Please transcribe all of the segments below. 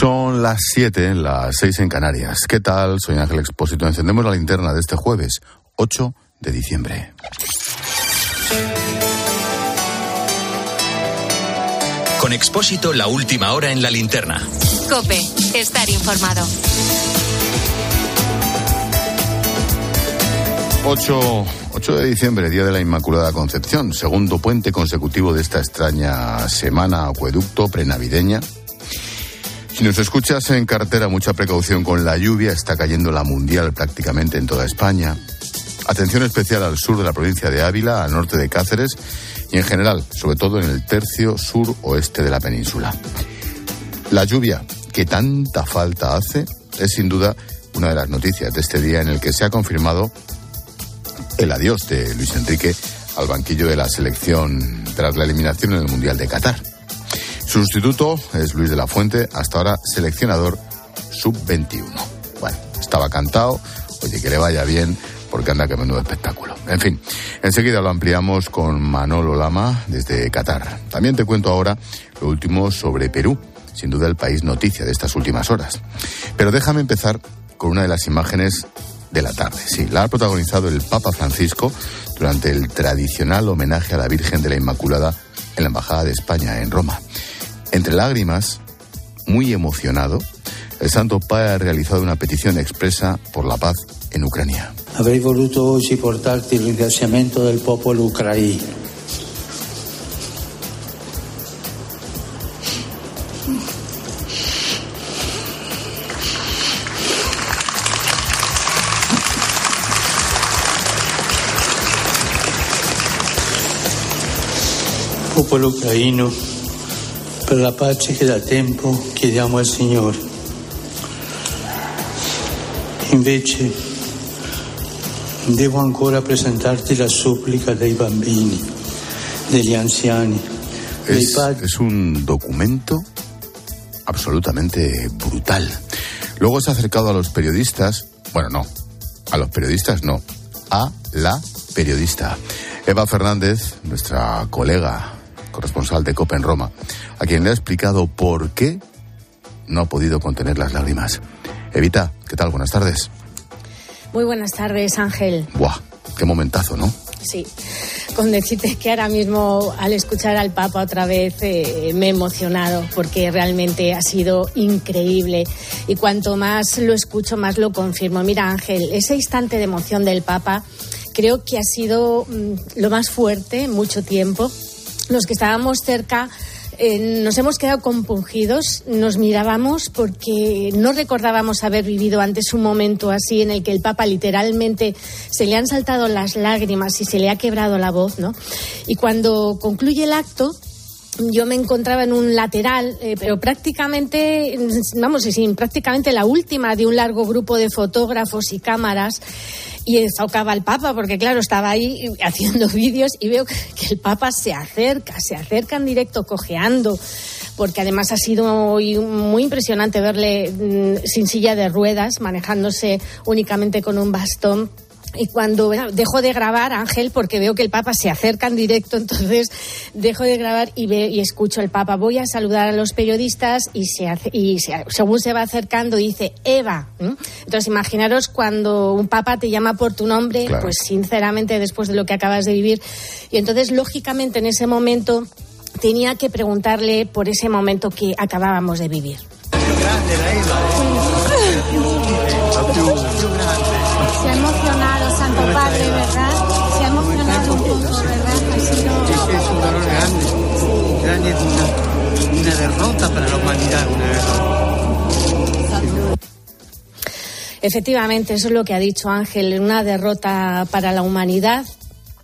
Son las 7, las 6 en Canarias. ¿Qué tal? Soy Ángel Expósito. Encendemos la linterna de este jueves, 8 de diciembre. Con Expósito, la última hora en la linterna. Cope, estar informado. 8, 8 de diciembre, Día de la Inmaculada Concepción, segundo puente consecutivo de esta extraña semana acueducto prenavideña. Si nos escuchas en carretera, mucha precaución con la lluvia, está cayendo la mundial prácticamente en toda España. Atención especial al sur de la provincia de Ávila, al norte de Cáceres y en general, sobre todo en el tercio sur-oeste de la península. La lluvia, que tanta falta hace, es sin duda una de las noticias de este día en el que se ha confirmado el adiós de Luis Enrique al banquillo de la selección tras la eliminación en el Mundial de Qatar. Su sustituto es Luis de la Fuente, hasta ahora seleccionador sub-21. Bueno, estaba cantado, oye, que le vaya bien, porque anda que menudo espectáculo. En fin, enseguida lo ampliamos con Manolo Lama desde Qatar. También te cuento ahora lo último sobre Perú, sin duda el país noticia de estas últimas horas. Pero déjame empezar con una de las imágenes de la tarde. Sí, la ha protagonizado el Papa Francisco durante el tradicional homenaje a la Virgen de la Inmaculada en la Embajada de España en Roma. Entre lágrimas, muy emocionado, el Santo Padre ha realizado una petición expresa por la paz en Ucrania. Avrei voluto oggi portarti il ringraziamento del popolo ucraino. Popolo ucraino, per la pace che da tempo chiediamo al Signore. Invece devo ancora presentarti la supplica dei bambini, degli anziani, dei Es, padri. es un documento absolutamente brutal. Luego se ha acercado a los periodistas, bueno, no, a los periodistas no, a la periodista. Eva Fernández, nuestra colega corresponsal de COPE en Roma, a quien le ha explicado por qué no ha podido contener las lágrimas. Evita, ¿qué tal? Buenas tardes. Muy buenas tardes, Ángel. Buah, qué momentazo, ¿no? Sí, con decirte que ahora mismo al escuchar al Papa otra vez eh, me he emocionado porque realmente ha sido increíble y cuanto más lo escucho más lo confirmo. Mira Ángel, ese instante de emoción del Papa creo que ha sido mm, lo más fuerte en mucho tiempo. Los que estábamos cerca eh, nos hemos quedado compungidos, nos mirábamos porque no recordábamos haber vivido antes un momento así en el que el Papa literalmente se le han saltado las lágrimas y se le ha quebrado la voz, ¿no? Y cuando concluye el acto, yo me encontraba en un lateral, eh, pero prácticamente, vamos, sin prácticamente la última de un largo grupo de fotógrafos y cámaras. Y tocaba el Papa, porque claro, estaba ahí haciendo vídeos y veo que, el Papa se acerca, se acerca en directo cojeando, porque además ha sido muy, muy impresionante verle mm, sin silla de ruedas, manejándose únicamente con un bastón. Y cuando bueno, dejo de grabar, Ángel, porque veo que el Papa se acerca en directo, entonces dejo de grabar y, ve, y escucho al Papa. Voy a saludar a los periodistas y, se hace, y se- según se va acercando dice Eva. Entonces imaginaros cuando un Papa te llama por tu nombre, Claro. pues sinceramente después de lo que acabas de vivir. Y entonces, lógicamente, en ese momento tenía que preguntarle por ese momento que acabábamos de vivir. Se derrota para la humanidad. Efectivamente, eso es lo que ha dicho Ángel, una derrota para la humanidad.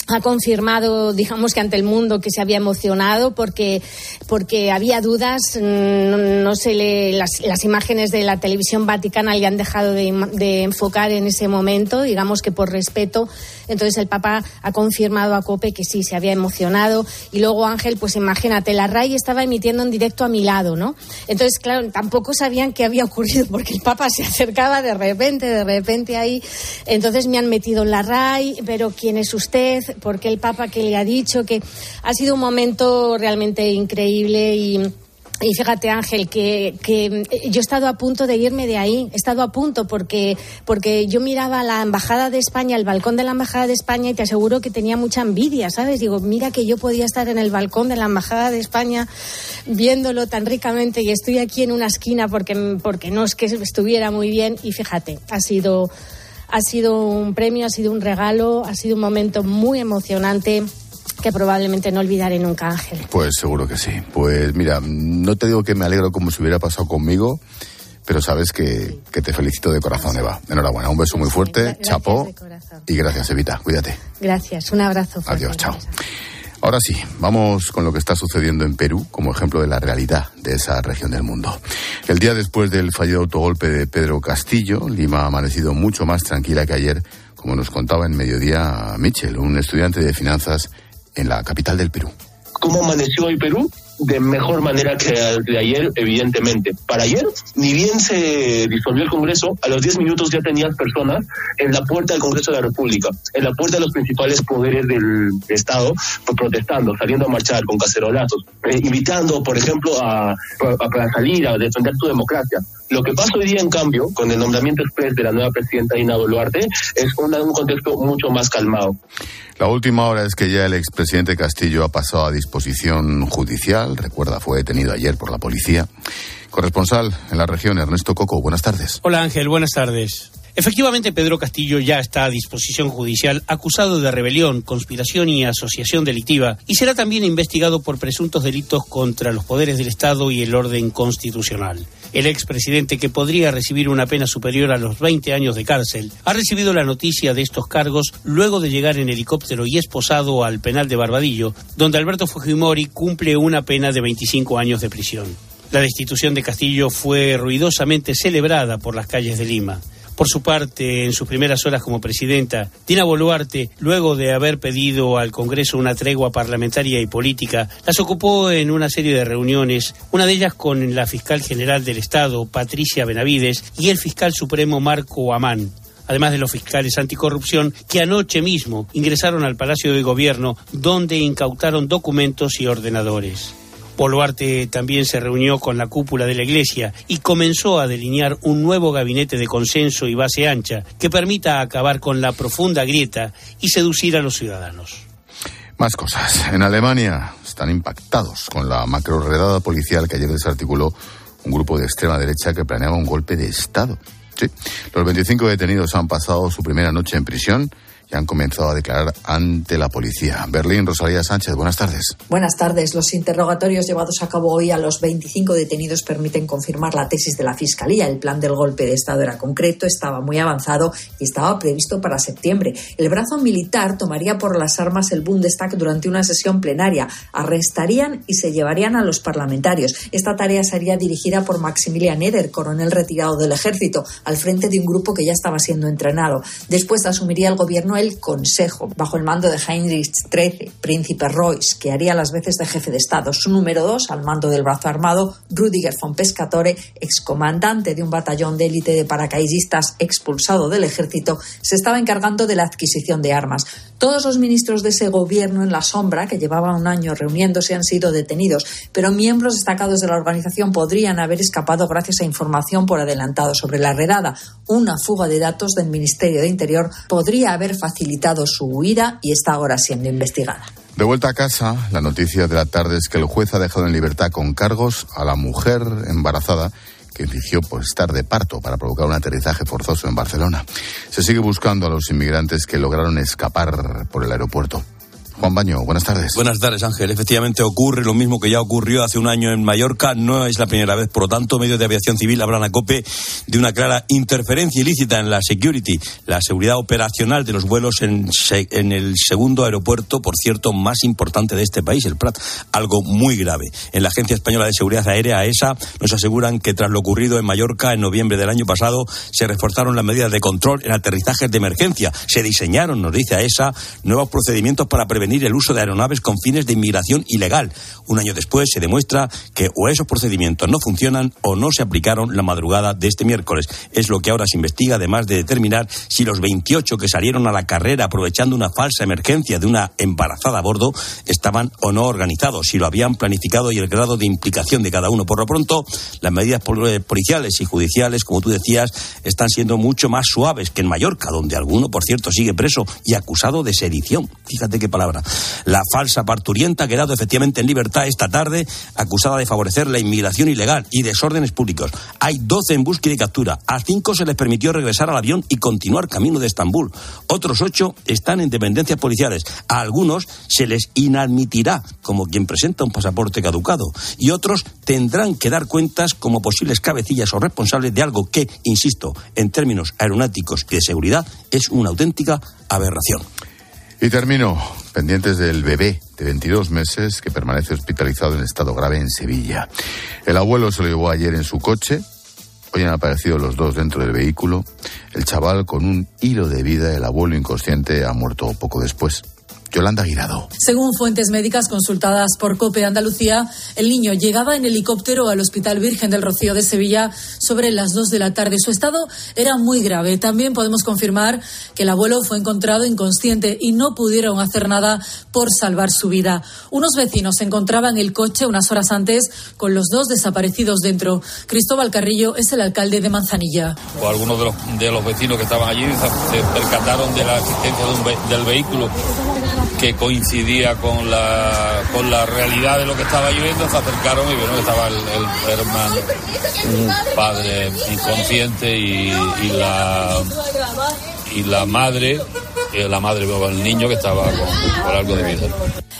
Ha confirmado, digamos que ante el mundo, que se había emocionado porque, porque había dudas. mm, No, no se le, las, imágenes de la televisión vaticana le han dejado de, de enfocar en ese momento, digamos que por respeto. Entonces el Papa ha confirmado a Cope que sí, se había emocionado. Y luego Ángel, pues imagínate, la RAI estaba emitiendo en directo a mi lado, ¿no? Entonces, claro, tampoco sabían qué había ocurrido porque el Papa se acercaba de repente, de repente ahí. Entonces me han metido en la RAI, pero ¿quién es usted? ¿Por qué el Papa que le ha dicho? Que ha sido un momento realmente increíble y y fíjate, Ángel, que, que, yo he estado a punto de irme de ahí. He estado a punto porque, porque yo miraba la Embajada de España, el balcón de la Embajada de España, y te aseguro que tenía mucha envidia, ¿sabes? Digo, mira que yo podía estar en el balcón de la Embajada de España viéndolo tan ricamente y estoy aquí en una esquina porque, porque no es que estuviera muy bien. Y fíjate, ha sido, ha sido un premio, ha sido un regalo, ha sido un momento muy emocionante que probablemente no olvidaré nunca, Ángel. Pues seguro que sí. Pues mira, no te digo que me alegro como si hubiera pasado conmigo, pero sabes que, te felicito de corazón, Eva. Enhorabuena, un beso muy fuerte, chapó y gracias, Evita. Cuídate. Gracias, un abrazo. Adiós, chao. Ahora sí, vamos con lo que está sucediendo en Perú como ejemplo de la realidad de esa región del mundo. El día después del fallido autogolpe de Pedro Castillo, Lima ha amanecido mucho más tranquila que ayer, como nos contaba en mediodía Mitchell, un estudiante de finanzas en la capital del Perú. ¿Cómo amaneció hoy Perú? de mejor manera que de ayer, evidentemente. Para ayer, ni bien se disolvió el Congreso, a los 10 minutos ya tenías personas en la puerta del Congreso de la República, en la puerta de los principales poderes del Estado, pues, protestando, saliendo a marchar con cacerolazos, eh, invitando, por ejemplo, a, a, salir a defender su democracia. Lo que pasa hoy día, en cambio, con el nombramiento express de la nueva presidenta Dina Boluarte, es un contexto mucho más calmado. La última hora es que ya el expresidente Castillo ha pasado a disposición judicial. Recuerda, fue detenido ayer por la policía. Corresponsal en la región, Ernesto Coco, buenas tardes. Hola Ángel, buenas tardes. Efectivamente, Pedro Castillo ya está a disposición judicial acusado de rebelión, conspiración y asociación delictiva y será también investigado por presuntos delitos contra los poderes del Estado y el orden constitucional. El expresidente, que podría recibir una pena superior a los 20 años de cárcel, ha recibido la noticia de estos cargos luego de llegar en helicóptero y esposado al penal de Barbadillo, donde Alberto Fujimori cumple una pena de 25 años de prisión. La destitución de Castillo fue ruidosamente celebrada por las calles de Lima. Por su parte, en sus primeras horas como presidenta, Dina Boluarte, luego de haber pedido al Congreso una tregua parlamentaria y política, las ocupó en una serie de reuniones, una de ellas con la fiscal general del Estado, Patricia Benavides, y el fiscal supremo Marco Amán además de los fiscales anticorrupción, que anoche mismo ingresaron al Palacio de Gobierno, donde incautaron documentos y ordenadores. Boluarte también se reunió con la cúpula de la Iglesia y comenzó a delinear un nuevo gabinete de consenso y base ancha que permita acabar con la profunda grieta y seducir a los ciudadanos. Más cosas. En Alemania están impactados con la macroredada policial que ayer desarticuló un grupo de extrema derecha que planeaba un golpe de Estado. Sí. Los 25 detenidos han pasado su primera noche en prisión y han comenzado a declarar ante la policía. Berlín, Rosalía Sánchez, buenas tardes. Buenas tardes. Los interrogatorios llevados a cabo hoy a los 25 detenidos permiten confirmar la tesis de la Fiscalía. El plan del golpe de Estado era concreto, estaba muy avanzado y estaba previsto para septiembre. El brazo militar tomaría por las armas el Bundestag durante una sesión plenaria. Arrestarían y se llevarían a los parlamentarios. Esta tarea sería dirigida por Maximilian Eder, coronel retirado del ejército, al frente de un grupo que ya estaba siendo entrenado. Después asumiría el gobierno el Consejo, bajo el mando de Heinrich XIII, príncipe Royce, que haría las veces de jefe de Estado. Su número dos, al mando del brazo armado, Rudiger von Pescatore, excomandante de un batallón de élite de paracaidistas expulsado del ejército, se estaba encargando de la adquisición de armas. Todos los ministros de ese gobierno en la sombra, que llevaban un año reuniéndose, han sido detenidos, pero miembros destacados de la organización podrían haber escapado gracias a información por adelantado sobre la redada. Una fuga de datos del Ministerio de Interior podría haber facilitado su huida y está ahora siendo investigada. De vuelta a casa, la noticia de la tarde es que el juez ha dejado en libertad con cargos a la mujer embarazada que exigió por estar de parto para provocar un aterrizaje forzoso en Barcelona. Se sigue buscando a los inmigrantes que lograron escapar por el aeropuerto. Juan Baño, buenas tardes. Buenas tardes, Ángel. Efectivamente ocurre lo mismo que ya ocurrió hace un año en Mallorca. No es la primera vez, por lo tanto, medios de aviación civil hablan a COPE de una clara interferencia ilícita en la security, la seguridad operacional de los vuelos en, en el segundo aeropuerto, por cierto, más importante de este país, el Prat. Algo muy grave. En la Agencia Española de Seguridad Aérea, ESA, nos aseguran que tras lo ocurrido en Mallorca en noviembre del año pasado, se reforzaron las medidas de control en aterrizajes de emergencia. Se diseñaron, nos dice ESA, nuevos procedimientos para prevenir el uso de aeronaves con fines de inmigración ilegal. Un año después se demuestra que o esos procedimientos no funcionan o no se aplicaron la madrugada de este miércoles. Es lo que ahora se investiga, además de determinar si los 28 que salieron a la carrera aprovechando una falsa emergencia de una embarazada a bordo estaban o no organizados, si lo habían planificado y el grado de implicación de cada uno. Por lo pronto, las medidas eh, policiales y judiciales, como tú decías, están siendo mucho más suaves que en Mallorca, donde alguno, por cierto, sigue preso y acusado de sedición. Fíjate qué palabra. La falsa parturienta ha quedado efectivamente en libertad esta tarde, acusada de favorecer la inmigración ilegal y desórdenes públicos. Hay 12 en búsqueda y captura. A cinco se les permitió regresar al avión y continuar camino de Estambul. Otros ocho están en dependencias policiales. A algunos se les inadmitirá como quien presenta un pasaporte caducado. Y otros tendrán que dar cuentas como posibles cabecillas o responsables de algo que, insisto, en términos aeronáuticos y de seguridad, es una auténtica aberración. Y termino, pendientes del bebé de 22 meses que permanece hospitalizado en estado grave en Sevilla. El abuelo se lo llevó ayer en su coche. Hoy han aparecido los dos dentro del vehículo. El chaval con un hilo de vida, el abuelo inconsciente, ha muerto poco después. Yolanda Guirado. Según fuentes médicas consultadas por COPE Andalucía, el niño llegaba en helicóptero al Hospital Virgen del Rocío de Sevilla sobre las 2 de la tarde. Su estado era muy grave. También podemos confirmar que el abuelo fue encontrado inconsciente y no pudieron hacer nada por salvar su vida. Unos vecinos se encontraban en el coche unas horas antes con los dos desaparecidos dentro. Cristóbal Carrillo es el alcalde de Manzanilla. O algunos de los, de los vecinos que estaban allí se percataron de la existencia del vehículo que coincidía con la, con la realidad de lo que estaba lloviendo, se acercaron y vieron que estaba el, hermano, un padre inconsciente y, la y la madre, la madre el niño que estaba con, algo de vida.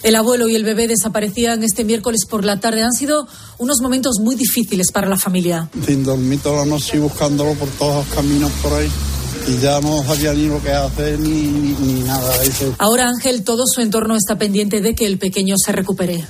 El abuelo y el bebé desaparecían este miércoles por la tarde. Han sido unos momentos muy difíciles para la familia. Sin dormir toda la noche buscándolo por todos los caminos por ahí y ya no sabía ni lo que hacer ni, ni, nada de eso. Ahora Ángel, todo su entorno está pendiente de que el pequeño se recupere.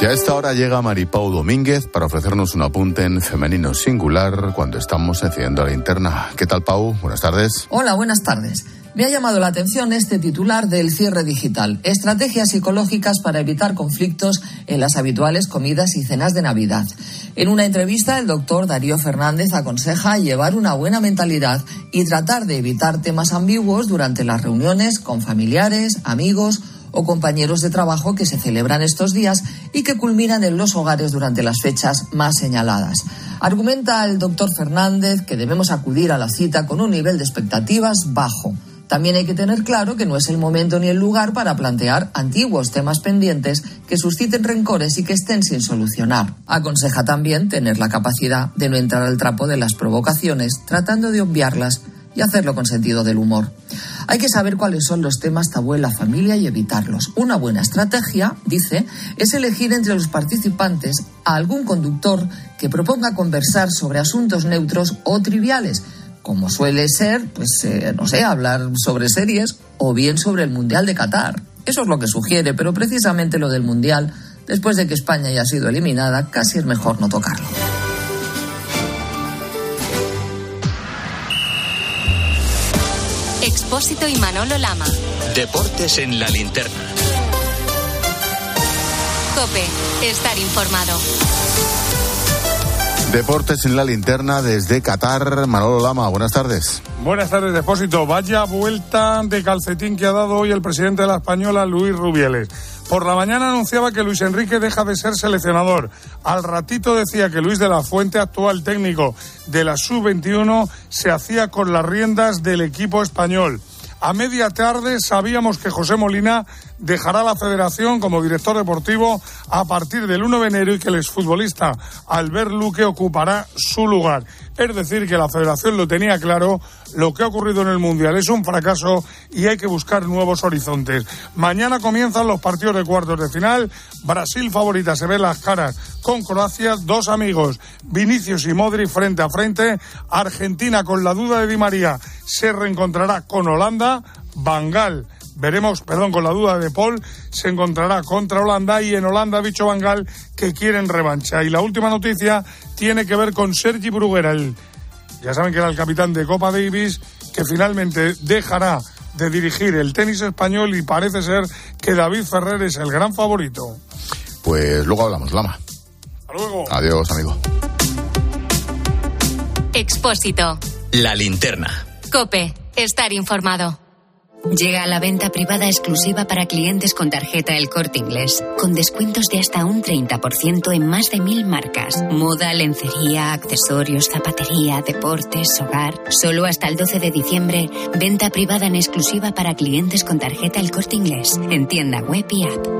Y a esta hora llega Maripau Domínguez para ofrecernos un apunte en femenino singular cuando estamos enciendo la linterna. ¿Qué tal, Pau? Buenas tardes. Hola, buenas tardes. Me ha llamado la atención este titular del cierre digital. Estrategias psicológicas para evitar conflictos en las habituales comidas y cenas de Navidad. En una entrevista, el doctor Darío Fernández aconseja llevar una buena mentalidad y tratar de evitar temas ambiguos durante las reuniones con familiares, amigos o compañeros de trabajo que se celebran estos días y que culminan en los hogares durante las fechas más señaladas. Argumenta el doctor Fernández que debemos acudir a la cita con un nivel de expectativas bajo también hay que tener claro que no es el momento ni el lugar para plantear antiguos temas pendientes que susciten rencores y que estén sin solucionar. Aconseja también tener la capacidad de no entrar al trapo de las provocaciones, tratando de obviarlas y hacerlo con sentido del humor. Hay que saber cuáles son los temas tabú en la familia y evitarlos. Una buena estrategia, dice, es elegir entre los participantes a algún conductor que proponga conversar sobre asuntos neutros o triviales como suele ser, pues eh, no sé, hablar sobre series o bien sobre el Mundial de Qatar. Eso es lo que sugiere, pero precisamente lo del Mundial, después de que España haya sido eliminada, casi es mejor no tocarlo. Expósito y Manolo Lama. Deportes en la linterna. Cope, estar informado. Deportes en la linterna desde Qatar. Manolo Lama, buenas tardes. Buenas tardes, Depósito. Vaya vuelta de calcetín que ha dado hoy el presidente de la Española, Luis Rubieles. Por la mañana anunciaba que Luis Enrique deja de ser seleccionador. Al ratito decía que Luis de la Fuente, actual técnico de la Sub-21, se hacía con las riendas del equipo español. A media tarde sabíamos que José Molina dejará la federación como director deportivo a partir del 1 de enero y que el exfutbolista Albert Luque ocupará su lugar. Es decir, que la federación lo tenía claro, lo que ha ocurrido en el Mundial es un fracaso y hay que buscar nuevos horizontes. Mañana comienzan los partidos de cuartos de final. Brasil favorita se ve las caras con Croacia, dos amigos, Vinicius y Modri frente a frente. Argentina con la duda de Di María se reencontrará con Holanda. Bangal veremos, perdón, con la duda de Paul, se encontrará contra Holanda y en Holanda ha dicho Bangal que quieren revancha. Y la última noticia tiene que ver con Sergi Bruguera, el ya saben que era el capitán de Copa Davis, que finalmente dejará de dirigir el tenis español y parece ser que David Ferrer es el gran favorito. Pues luego hablamos, Lama. Hasta luego. Adiós, amigo. Expósito. La linterna. Cope. Estar informado. Llega a la venta privada exclusiva para clientes con tarjeta El Corte Inglés, con descuentos de hasta un 30% en más de mil marcas. Moda, lencería, accesorios, zapatería, deportes, hogar. Solo hasta el 12 de diciembre, venta privada en exclusiva para clientes con tarjeta El Corte Inglés, en tienda web y app.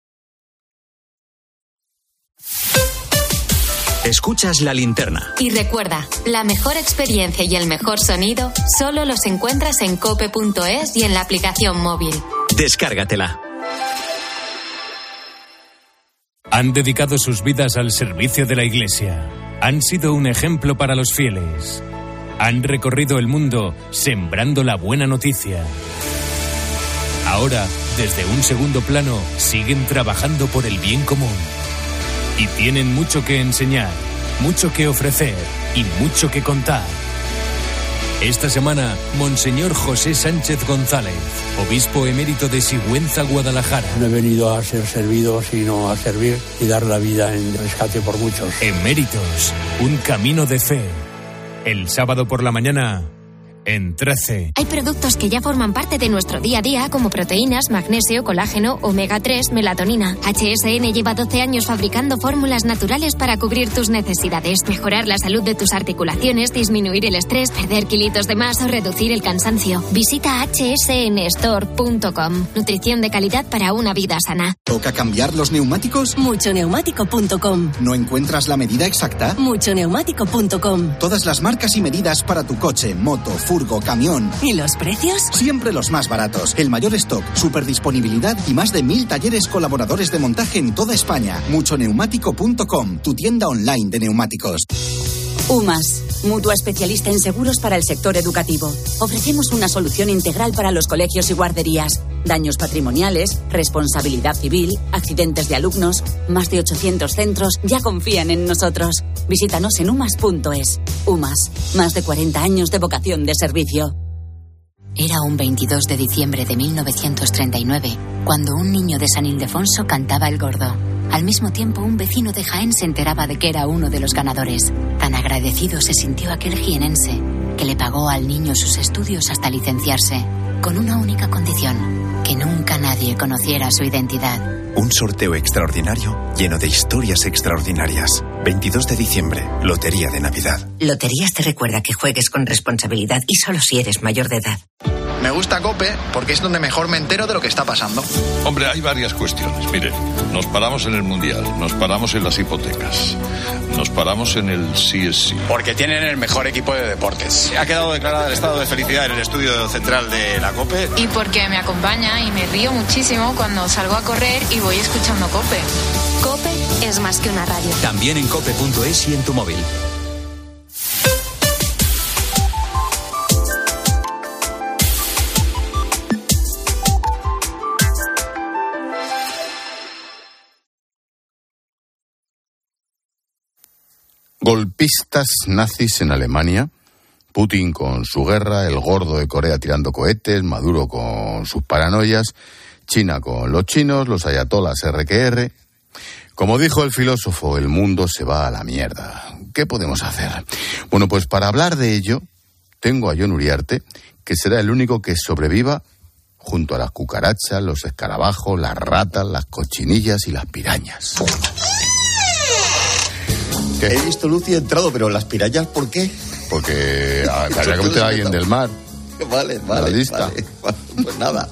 Escuchas la linterna. Y recuerda, la mejor experiencia y el mejor sonido solo los encuentras en cope.es y en la aplicación móvil. Descárgatela. Han dedicado sus vidas al servicio de la Iglesia. Han sido un ejemplo para los fieles. Han recorrido el mundo sembrando la buena noticia. Ahora, desde un segundo plano, siguen trabajando por el bien común. Y tienen mucho que enseñar, mucho que ofrecer y mucho que contar. Esta semana, Monseñor José Sánchez González, obispo emérito de Sigüenza, Guadalajara. No he venido a ser servido, sino a servir y dar la vida en rescate por muchos. Eméritos, un camino de fe. El sábado por la mañana, en 13. Hay productos que ya forman parte de nuestro día a día, como proteínas, magnesio, colágeno, omega 3, melatonina. HSN lleva 12 años fabricando fórmulas naturales para cubrir tus necesidades, mejorar la salud de tus articulaciones, disminuir el estrés, perder kilitos de más o reducir el cansancio. Visita hsnstore.com. Nutrición de calidad para una vida sana. ¿Toca cambiar los neumáticos? Muchoneumático.com. ¿No encuentras la medida exacta? Muchoneumático.com. Todas las marcas y medidas para tu coche, moto, furgo, camión. ¿Y los precios? Siempre los más baratos. El mayor stock, super disponibilidad y más de mil talleres colaboradores de montaje en toda España. Muchoneumático.com, tu tienda online de neumáticos. UMAS, mutua especialista en seguros para el sector educativo. Ofrecemos una solución integral para los colegios y guarderías. Daños patrimoniales, responsabilidad civil, accidentes de alumnos. Más de 800 centros ya confían en nosotros. Visítanos en umas.es. UMAS, más de 40 años de vocación de servicio. Era un 22 de diciembre de 1939, cuando un niño de San Ildefonso cantaba el gordo. Al mismo tiempo, un vecino de Jaén se enteraba de que era uno de los ganadores. Tan agradecido se sintió aquel jienense, que le pagó al niño sus estudios hasta licenciarse, con una única condición, que nunca nadie conociera su identidad. Un sorteo extraordinario lleno de historias extraordinarias. 22 de diciembre, Lotería de Navidad. Loterías te recuerda que juegues con responsabilidad y solo si eres mayor de edad. Me gusta Cope porque es donde mejor me entero de lo que está pasando. Hombre, hay varias cuestiones. Mire, nos paramos en el Mundial, nos paramos en las hipotecas, nos paramos en el CSC. Porque tienen el mejor equipo de deportes. Ha quedado declarado el estado de felicidad en el estudio central de la Cope. Y porque me acompaña y me río muchísimo cuando salgo a correr y voy escuchando Cope. Cope es más que una radio. También en cope.es y en tu móvil. Golpistas nazis en Alemania, Putin con su guerra, el gordo de Corea tirando cohetes, Maduro con sus paranoias, China con los chinos, los ayatolas RQR. Como dijo el filósofo, el mundo se va a la mierda. ¿Qué podemos hacer? Bueno, pues para hablar de ello, tengo a John Uriarte, que será el único que sobreviva junto a las cucarachas, los escarabajos, las ratas, las cochinillas y las pirañas. He visto luz y he entrado, pero las pirañas, ¿por qué? Porque habría que meter a alguien del mar. Vale, vale. La lista. vale. Pues nada.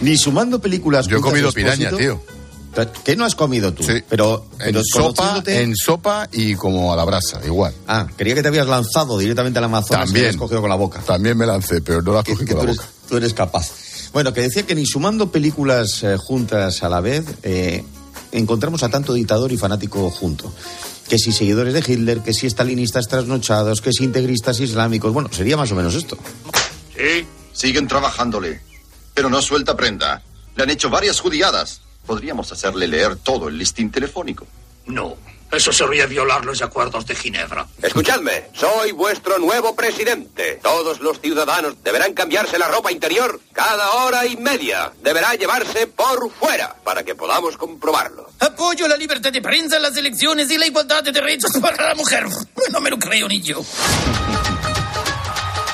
Ni sumando películas. Yo he comido piraña, tío. ¿Qué no has comido tú? Sí. Pero, En sopa, en sopa y como a la brasa, igual. Ah, creía que te habías lanzado directamente al Amazonas y También. lo has cogido con la boca. También me lancé, pero no la cogí con tú, la eres, boca. tú eres capaz. Bueno, que decía que ni sumando películas eh, juntas a la vez, eh, encontramos a tanto dictador y fanático junto. Que si seguidores de Hitler, que si estalinistas trasnochados, que si integristas islámicos. Bueno, sería más o menos esto. Sí, siguen trabajándole. Pero no suelta prenda. Le han hecho varias judiadas. Podríamos hacerle leer todo el listín telefónico. No, eso sería violar los acuerdos de Ginebra. Escuchadme, soy vuestro nuevo presidente. Todos los ciudadanos deberán cambiarse la ropa interior cada hora y media. Deberá llevarse por fuera para que podamos comprobarlo. Apoyo la libertad de prensa, las elecciones y la igualdad de derechos para la mujer. No me lo creo ni yo.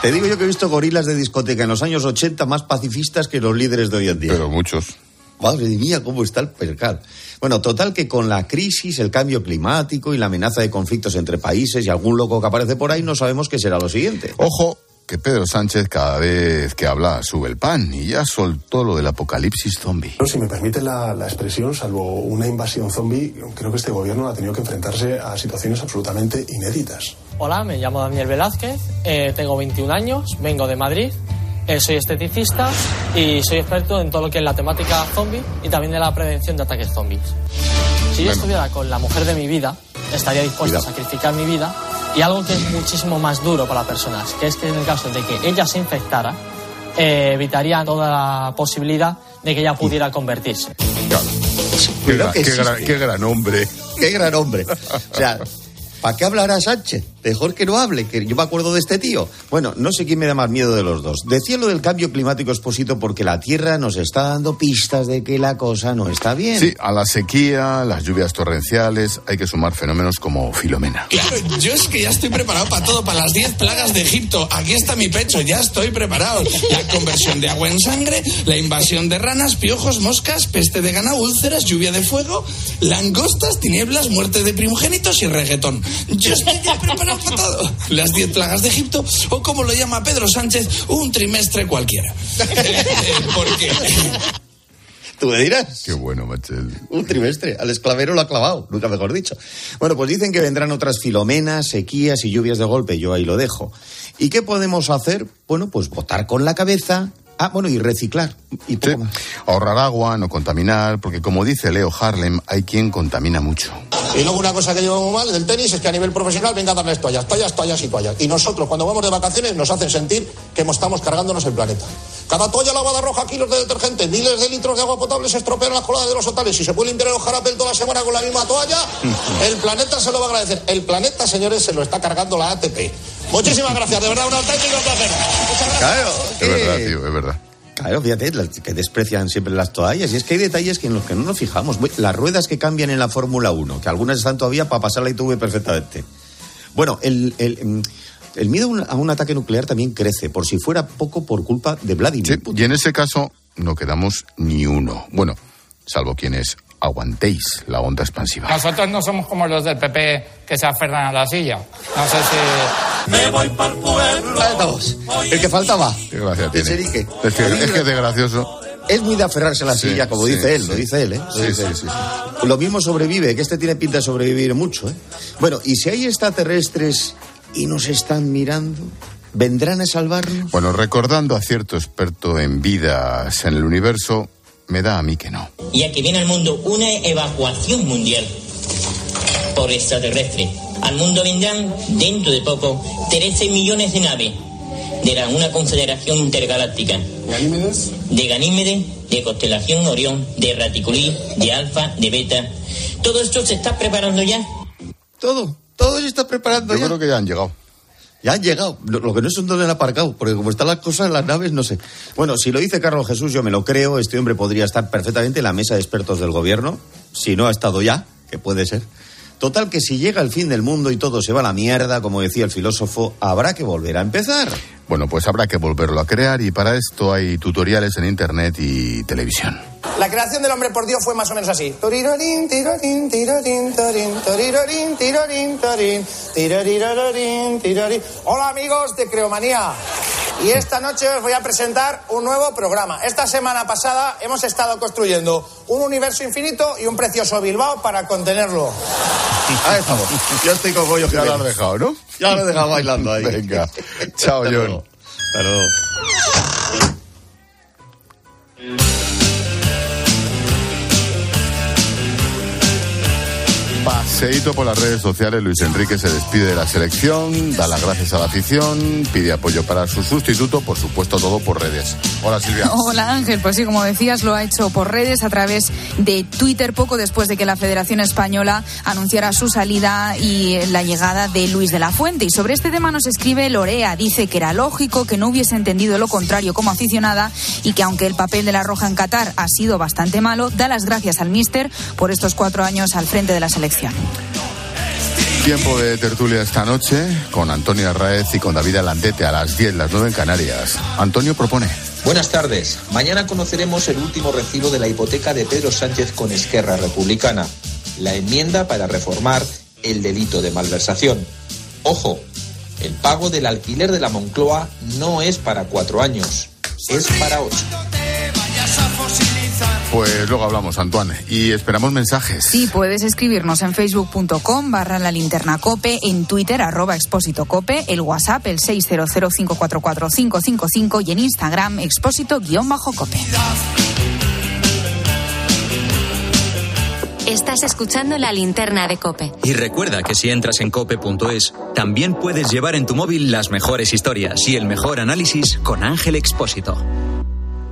Te digo yo que he visto gorilas de discoteca en los años 80 más pacifistas que los líderes de hoy en día. Pero muchos. Madre mía, cómo está el percal. Bueno, total que con la crisis, el cambio climático y la amenaza de conflictos entre países y algún loco que aparece por ahí, no sabemos qué será lo siguiente. Ojo, que Pedro Sánchez cada vez que habla sube el pan y ya soltó lo del apocalipsis zombie. Si me permite la, la, expresión, salvo una invasión zombie, creo que este gobierno ha tenido que enfrentarse a situaciones absolutamente inéditas. Hola, me llamo Daniel Velázquez, eh, tengo 21 años, vengo de Madrid. Eh, soy esteticista y soy experto en todo lo que es la temática zombie y también de la prevención de ataques zombies. Si yo estuviera con la mujer de mi vida, estaría dispuesto Cuidado. a sacrificar mi vida y algo que es muchísimo más duro para las personas, que es que en el caso de que ella se infectara, eh, evitaría toda la posibilidad de que ella pudiera convertirse. Claro. Qué, gran, qué, gran, qué gran hombre. Qué gran hombre. O sea, ¿Para qué hablará Sánchez? Mejor que no hable, que yo me acuerdo de este tío. Bueno, no sé quién me da más miedo de los dos. Decía lo del cambio climático exposito porque la Tierra nos está dando pistas de que la cosa no está bien. Sí, a la sequía, las lluvias torrenciales, hay que sumar fenómenos como Filomena. Claro, yo es que ya estoy preparado para todo, para las 10 plagas de Egipto. Aquí está mi pecho, ya estoy preparado. La conversión de agua en sangre, la invasión de ranas, piojos, moscas, peste de ganado, úlceras, lluvia de fuego, langostas, tinieblas, muerte de primogénitos y reggaetón. Yo estoy ya preparado Las 10 plagas de Egipto, o como lo llama Pedro Sánchez, un trimestre cualquiera. ¿Por qué? Tú me dirás. Qué bueno, Machel. Un trimestre. Al esclavero lo ha clavado, nunca mejor dicho. Bueno, pues dicen que vendrán otras filomenas, sequías y lluvias de golpe. Yo ahí lo dejo. ¿Y qué podemos hacer? Bueno, pues votar con la cabeza, Ah, bueno, y reciclar. Y sí. Ahorrar agua, no contaminar, porque como dice Leo Harlem, hay quien contamina mucho. Y luego una cosa que llevo muy mal del tenis es que a nivel profesional venga a darles toallas, toallas, toallas y toallas. Y nosotros cuando vamos de vacaciones nos hacen sentir que estamos cargándonos el planeta. Cada toalla lavada roja, kilos de detergente, miles de litros de agua potable se estropean las coladas de los hoteles. Si se puede limpiar el jarapel toda la semana con la misma toalla, el planeta se lo va a agradecer. El planeta, señores, se lo está cargando la ATP. Muchísimas gracias, de verdad, un auténtico placer. Muchas gracias. Claro, es verdad, tío, es verdad. Claro, fíjate, que desprecian siempre las toallas. Y es que hay detalles que en los que no nos fijamos. Las ruedas que cambian en la Fórmula 1, que algunas están todavía para pasar la ITV perfectamente. Bueno, el, el, el miedo a un ataque nuclear también crece, por si fuera poco por culpa de Vladimir sí. Y en ese caso no quedamos ni uno. Bueno, salvo quienes aguantéis la onda expansiva. Nosotros no somos como los del PP que se aferran a la silla. No sé si... Me voy para el pueblo. El que faltaba. Qué gracia tiene. Es que, es que es gracioso. Es muy de aferrarse a la Sí, silla, como sí, dice él, sí. lo dice él, ¿eh? Lo Sí, dice sí, él. sí. Lo mismo sobrevive, que este tiene pinta de sobrevivir mucho, ¿eh? Bueno, y si hay extraterrestres y nos están mirando, ¿vendrán a salvarnos? Bueno, recordando a cierto experto en vidas en el universo, me da a mí que no. y a que viene al mundo una evacuación mundial por extraterrestre. Al mundo vendrán, dentro de poco, 13 millones de naves de la, una confederación intergaláctica. ¿Ganímedes? De Ganímedes, de Constelación Orión, de Raticulí, de Alfa, de Beta. Todo esto se está preparando ya. Todo, todo se está preparando Yo ya. creo que ya han llegado. Ya han llegado. Lo, que no es dónde han aparcado, porque como están las cosas en las naves, no sé. Bueno, si lo dice Carlos Jesús, yo me lo creo. Este hombre podría estar perfectamente en la mesa de expertos del gobierno, si no ha estado ya, que puede ser. Total, que si llega el fin del mundo y todo se va a la mierda, como decía el filósofo, habrá que volver a empezar. Bueno, pues habrá que volverlo a crear y para esto hay tutoriales en internet y televisión. La creación del hombre por Dios fue más o menos así. Hola amigos de Creomanía. Y esta noche os voy a presentar un nuevo programa. Esta semana pasada hemos estado construyendo un universo infinito y un precioso Bilbao para contenerlo. Ahí estamos. Yo estoy con Goyo Ya lo has dejado, ¿no? Ya lo he dejado bailando ahí. Venga. Chao, John. Hasta luego. Por las redes sociales, Luis Enrique se despide de la selección, da las gracias a la afición, pide apoyo para su sustituto, por supuesto todo por redes. Hola Silvia. Hola Ángel, pues sí, como decías, lo ha hecho por redes a través de Twitter poco después de que la Federación Española anunciara su salida y la llegada de Luis de la Fuente. Y sobre este tema nos escribe Lorea, dice que era lógico que no hubiese entendido lo contrario como aficionada y que aunque el papel de la Roja en Qatar ha sido bastante malo, da las gracias al míster por estos cuatro años al frente de la selección. Tiempo de tertulia esta noche con Antonio Arraez y con David Alandete a las 10, las 9 en Canarias. Antonio propone. Buenas tardes. Mañana conoceremos el último recibo de la hipoteca de Pedro Sánchez con Esquerra Republicana, la enmienda para reformar el delito de malversación. Ojo, el pago del alquiler de la Moncloa no es para cuatro años, es para ocho. Pues luego hablamos, Antoine, y esperamos mensajes. Sí, puedes escribirnos en facebook.com barra la linterna cope, en Twitter arroba expósito cope, el WhatsApp el 600544555 y en Instagram expósito guion bajo cope. Estás escuchando la linterna de Cope. Y recuerda que si entras en cope.es, también puedes llevar en tu móvil las mejores historias y el mejor análisis con Ángel Expósito.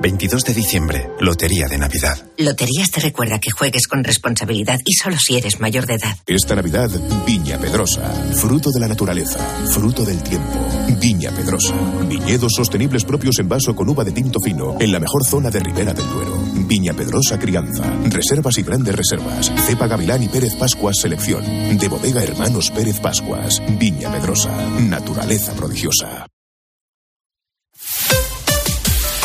22 de diciembre, Lotería de Navidad. Loterías te recuerda que juegues con responsabilidad y solo si eres mayor de edad. Esta Navidad, Viña Pedrosa. Fruto de la naturaleza, fruto del tiempo. Viña Pedrosa. Viñedos sostenibles propios en vaso con uva de tinto fino, en la mejor zona de Ribera del Duero. Viña Pedrosa Crianza. Reservas y grandes reservas. Cepa Gavilán y Pérez Pascuas Selección. De bodega Hermanos Pérez Pascuas. Viña Pedrosa. Naturaleza prodigiosa.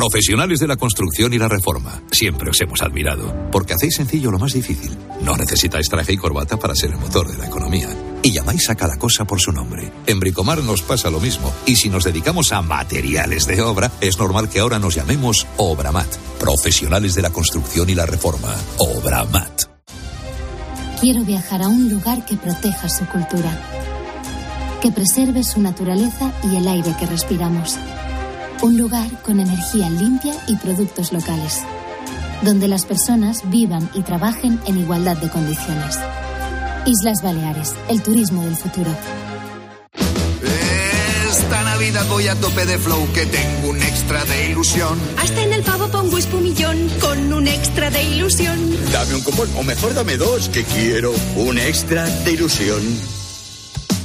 Profesionales de la construcción y la reforma. Siempre os hemos admirado. Porque hacéis sencillo lo más difícil. No necesitáis traje y corbata para ser el motor de la economía. Y llamáis a cada cosa por su nombre. En Bricomar nos pasa lo mismo. Y si nos dedicamos a materiales de obra, es normal que ahora nos llamemos Obramat. Profesionales de la construcción y la reforma. Obramat. Quiero viajar a un lugar que proteja su cultura. Que preserve su naturaleza y el aire que respiramos. Un lugar con energía limpia y productos locales, donde las personas vivan y trabajen en igualdad de condiciones. Islas Baleares, el turismo del futuro. Esta Navidad voy a tope de flow que tengo un extra de ilusión. Hasta en el pavo pongo espumillón con un extra de ilusión. Dame un cupón o mejor dame dos que quiero un extra de ilusión.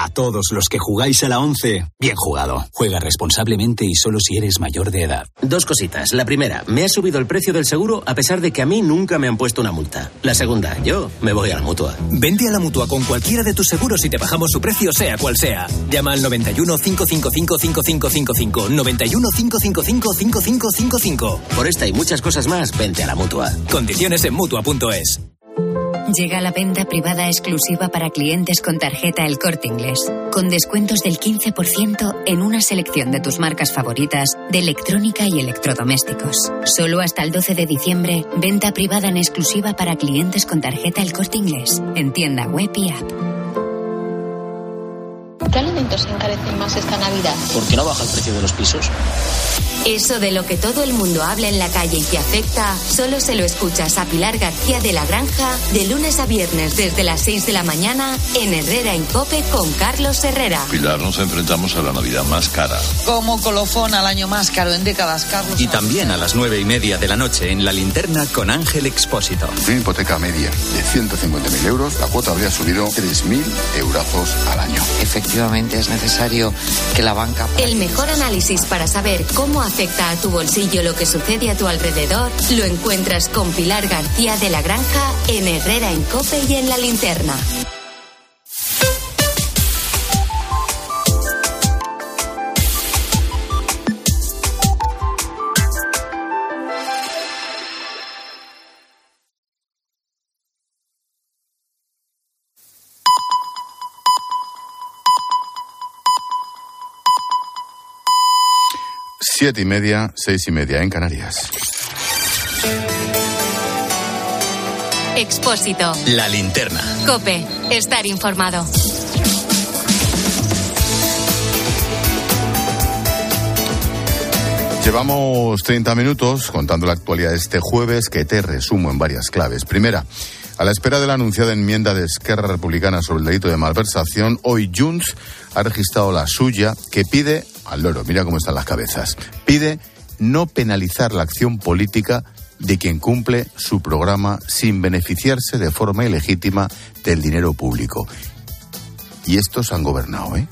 A todos los que jugáis a la 11, bien jugado. Juega responsablemente y solo si eres mayor de edad. Dos cositas. La primera, me ha subido el precio del seguro a pesar de que a mí nunca me han puesto una multa. La segunda, yo me voy a la mutua. Vende a la mutua con cualquiera de tus seguros y te bajamos su precio, sea cual sea. Llama al 91 555 5555. 91 555 5555. Por esta y muchas cosas más, vente a la mutua. Condiciones en mutua.es. Llega la venta privada exclusiva para clientes con tarjeta El Corte Inglés, con descuentos del 15% en una selección de tus marcas favoritas de electrónica y electrodomésticos. Solo hasta el 12 de diciembre, venta privada en exclusiva para clientes con tarjeta El Corte Inglés, en tienda web y app. ¿Qué alimentos se encarecen más esta Navidad? ¿Por qué no baja el precio de los pisos? Eso de lo que todo el mundo habla en la calle y que afecta, solo se lo escuchas a Pilar García de la Granja de lunes a viernes desde las 6 de la mañana en Herrera en Cope con Carlos Herrera. Pilar, nos enfrentamos a la Navidad más cara. Como colofón al año más caro en décadas, Carlos. Y también a las nueve y media de la noche en la linterna con Ángel Expósito. Una hipoteca media de 150.000 euros, la cuota habría subido 3.000 eurazos al año. Efectivamente, es necesario que la banca... El mejor análisis para saber cómo afecta a tu bolsillo lo que sucede a tu alrededor lo encuentras con Pilar García de la Granja en Herrera en Cope y en La Linterna. Siete y media, seis y media en Canarias. Expósito. La linterna. Cope. Estar informado. Llevamos 30 minutos contando la actualidad de este jueves que te resumo en varias claves. Primera, a la espera de la anunciada enmienda de Esquerra Republicana sobre el delito de malversación, hoy Junts ha registrado la suya que pide, al loro, mira cómo están las cabezas, pide no penalizar la acción política de quien cumple su programa sin beneficiarse de forma ilegítima del dinero público. Y estos han gobernado, ¿eh?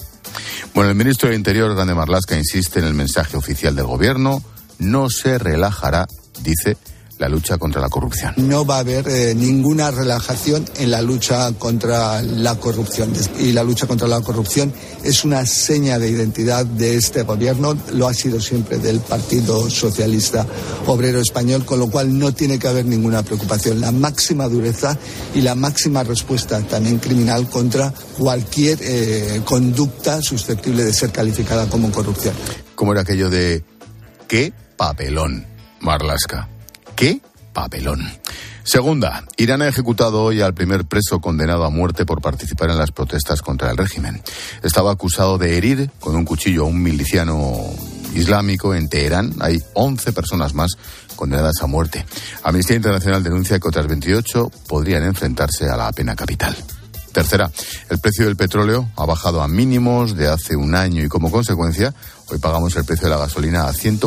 Bueno, el ministro del Interior, Grande Marlasca, insiste en el mensaje oficial del gobierno. No se relajará, dice, la lucha contra la corrupción. No va a haber eh, ninguna relajación en la lucha contra la corrupción. Y la lucha contra la corrupción es una seña de identidad de este gobierno, lo ha sido siempre del Partido Socialista Obrero Español, con lo cual no tiene que haber ninguna preocupación. La máxima dureza y la máxima respuesta también criminal contra cualquier eh, conducta susceptible de ser calificada como corrupción. ¿Cómo era aquello de qué papelón, Marlasca? ¿Qué papelón? Segunda, Irán ha ejecutado hoy al primer preso condenado a muerte por participar en las protestas contra el régimen. Estaba acusado de herir con un cuchillo a un miliciano islámico en Teherán. Hay 11 personas más condenadas a muerte. Amnistía Internacional denuncia que otras 28 podrían enfrentarse a la pena capital. Tercera, el precio del petróleo ha bajado a mínimos de hace un año y como consecuencia hoy pagamos el precio de la gasolina a 100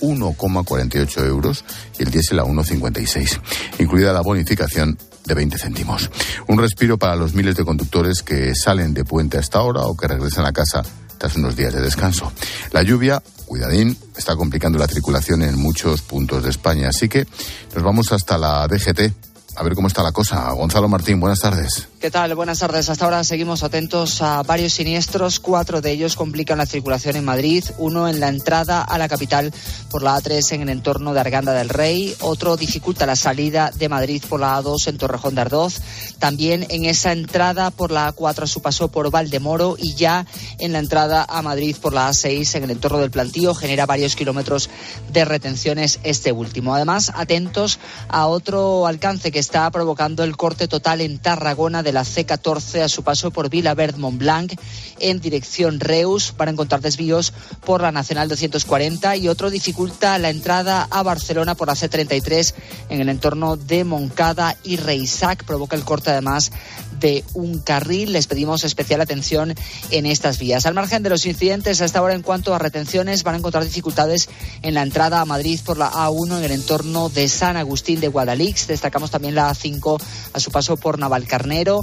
1,48 euros y el diésel a 1,56, incluida la bonificación de 20 céntimos. Un respiro para los miles de conductores que salen de puente hasta ahora o que regresan a casa tras unos días de descanso. La lluvia, cuidadín, está complicando la circulación en muchos puntos de España, así que nos vamos hasta la DGT a ver cómo está la cosa. Gonzalo Martín, buenas tardes. ¿Qué tal? Buenas tardes. Hasta ahora seguimos atentos a varios siniestros. Cuatro de ellos complican la circulación en Madrid. Uno en la entrada a la capital por la A3 en el entorno de Arganda del Rey. Otro dificulta la salida de Madrid por la A2 en Torrejón de Ardoz. También en esa entrada por la A4 a su paso por Valdemoro y ya en la entrada a Madrid por la A6 en el entorno del plantío genera varios kilómetros de retenciones este último. Además, atentos a otro alcance que está provocando el corte total en Tarragona de la C14 a su paso por Vilaverd Montblanc en dirección Reus para encontrar desvíos por la Nacional 240 y otro dificulta la entrada a Barcelona por la C33 en el entorno de Moncada y Reisac. Provoca el corte además de un carril. Les pedimos especial atención en estas vías. Al margen de los incidentes, a esta hora en cuanto a retenciones, van a encontrar dificultades en la entrada a Madrid por la A1 en el entorno de San Agustín de Guadalix. Destacamos también la A5 a su paso por Navalcarnero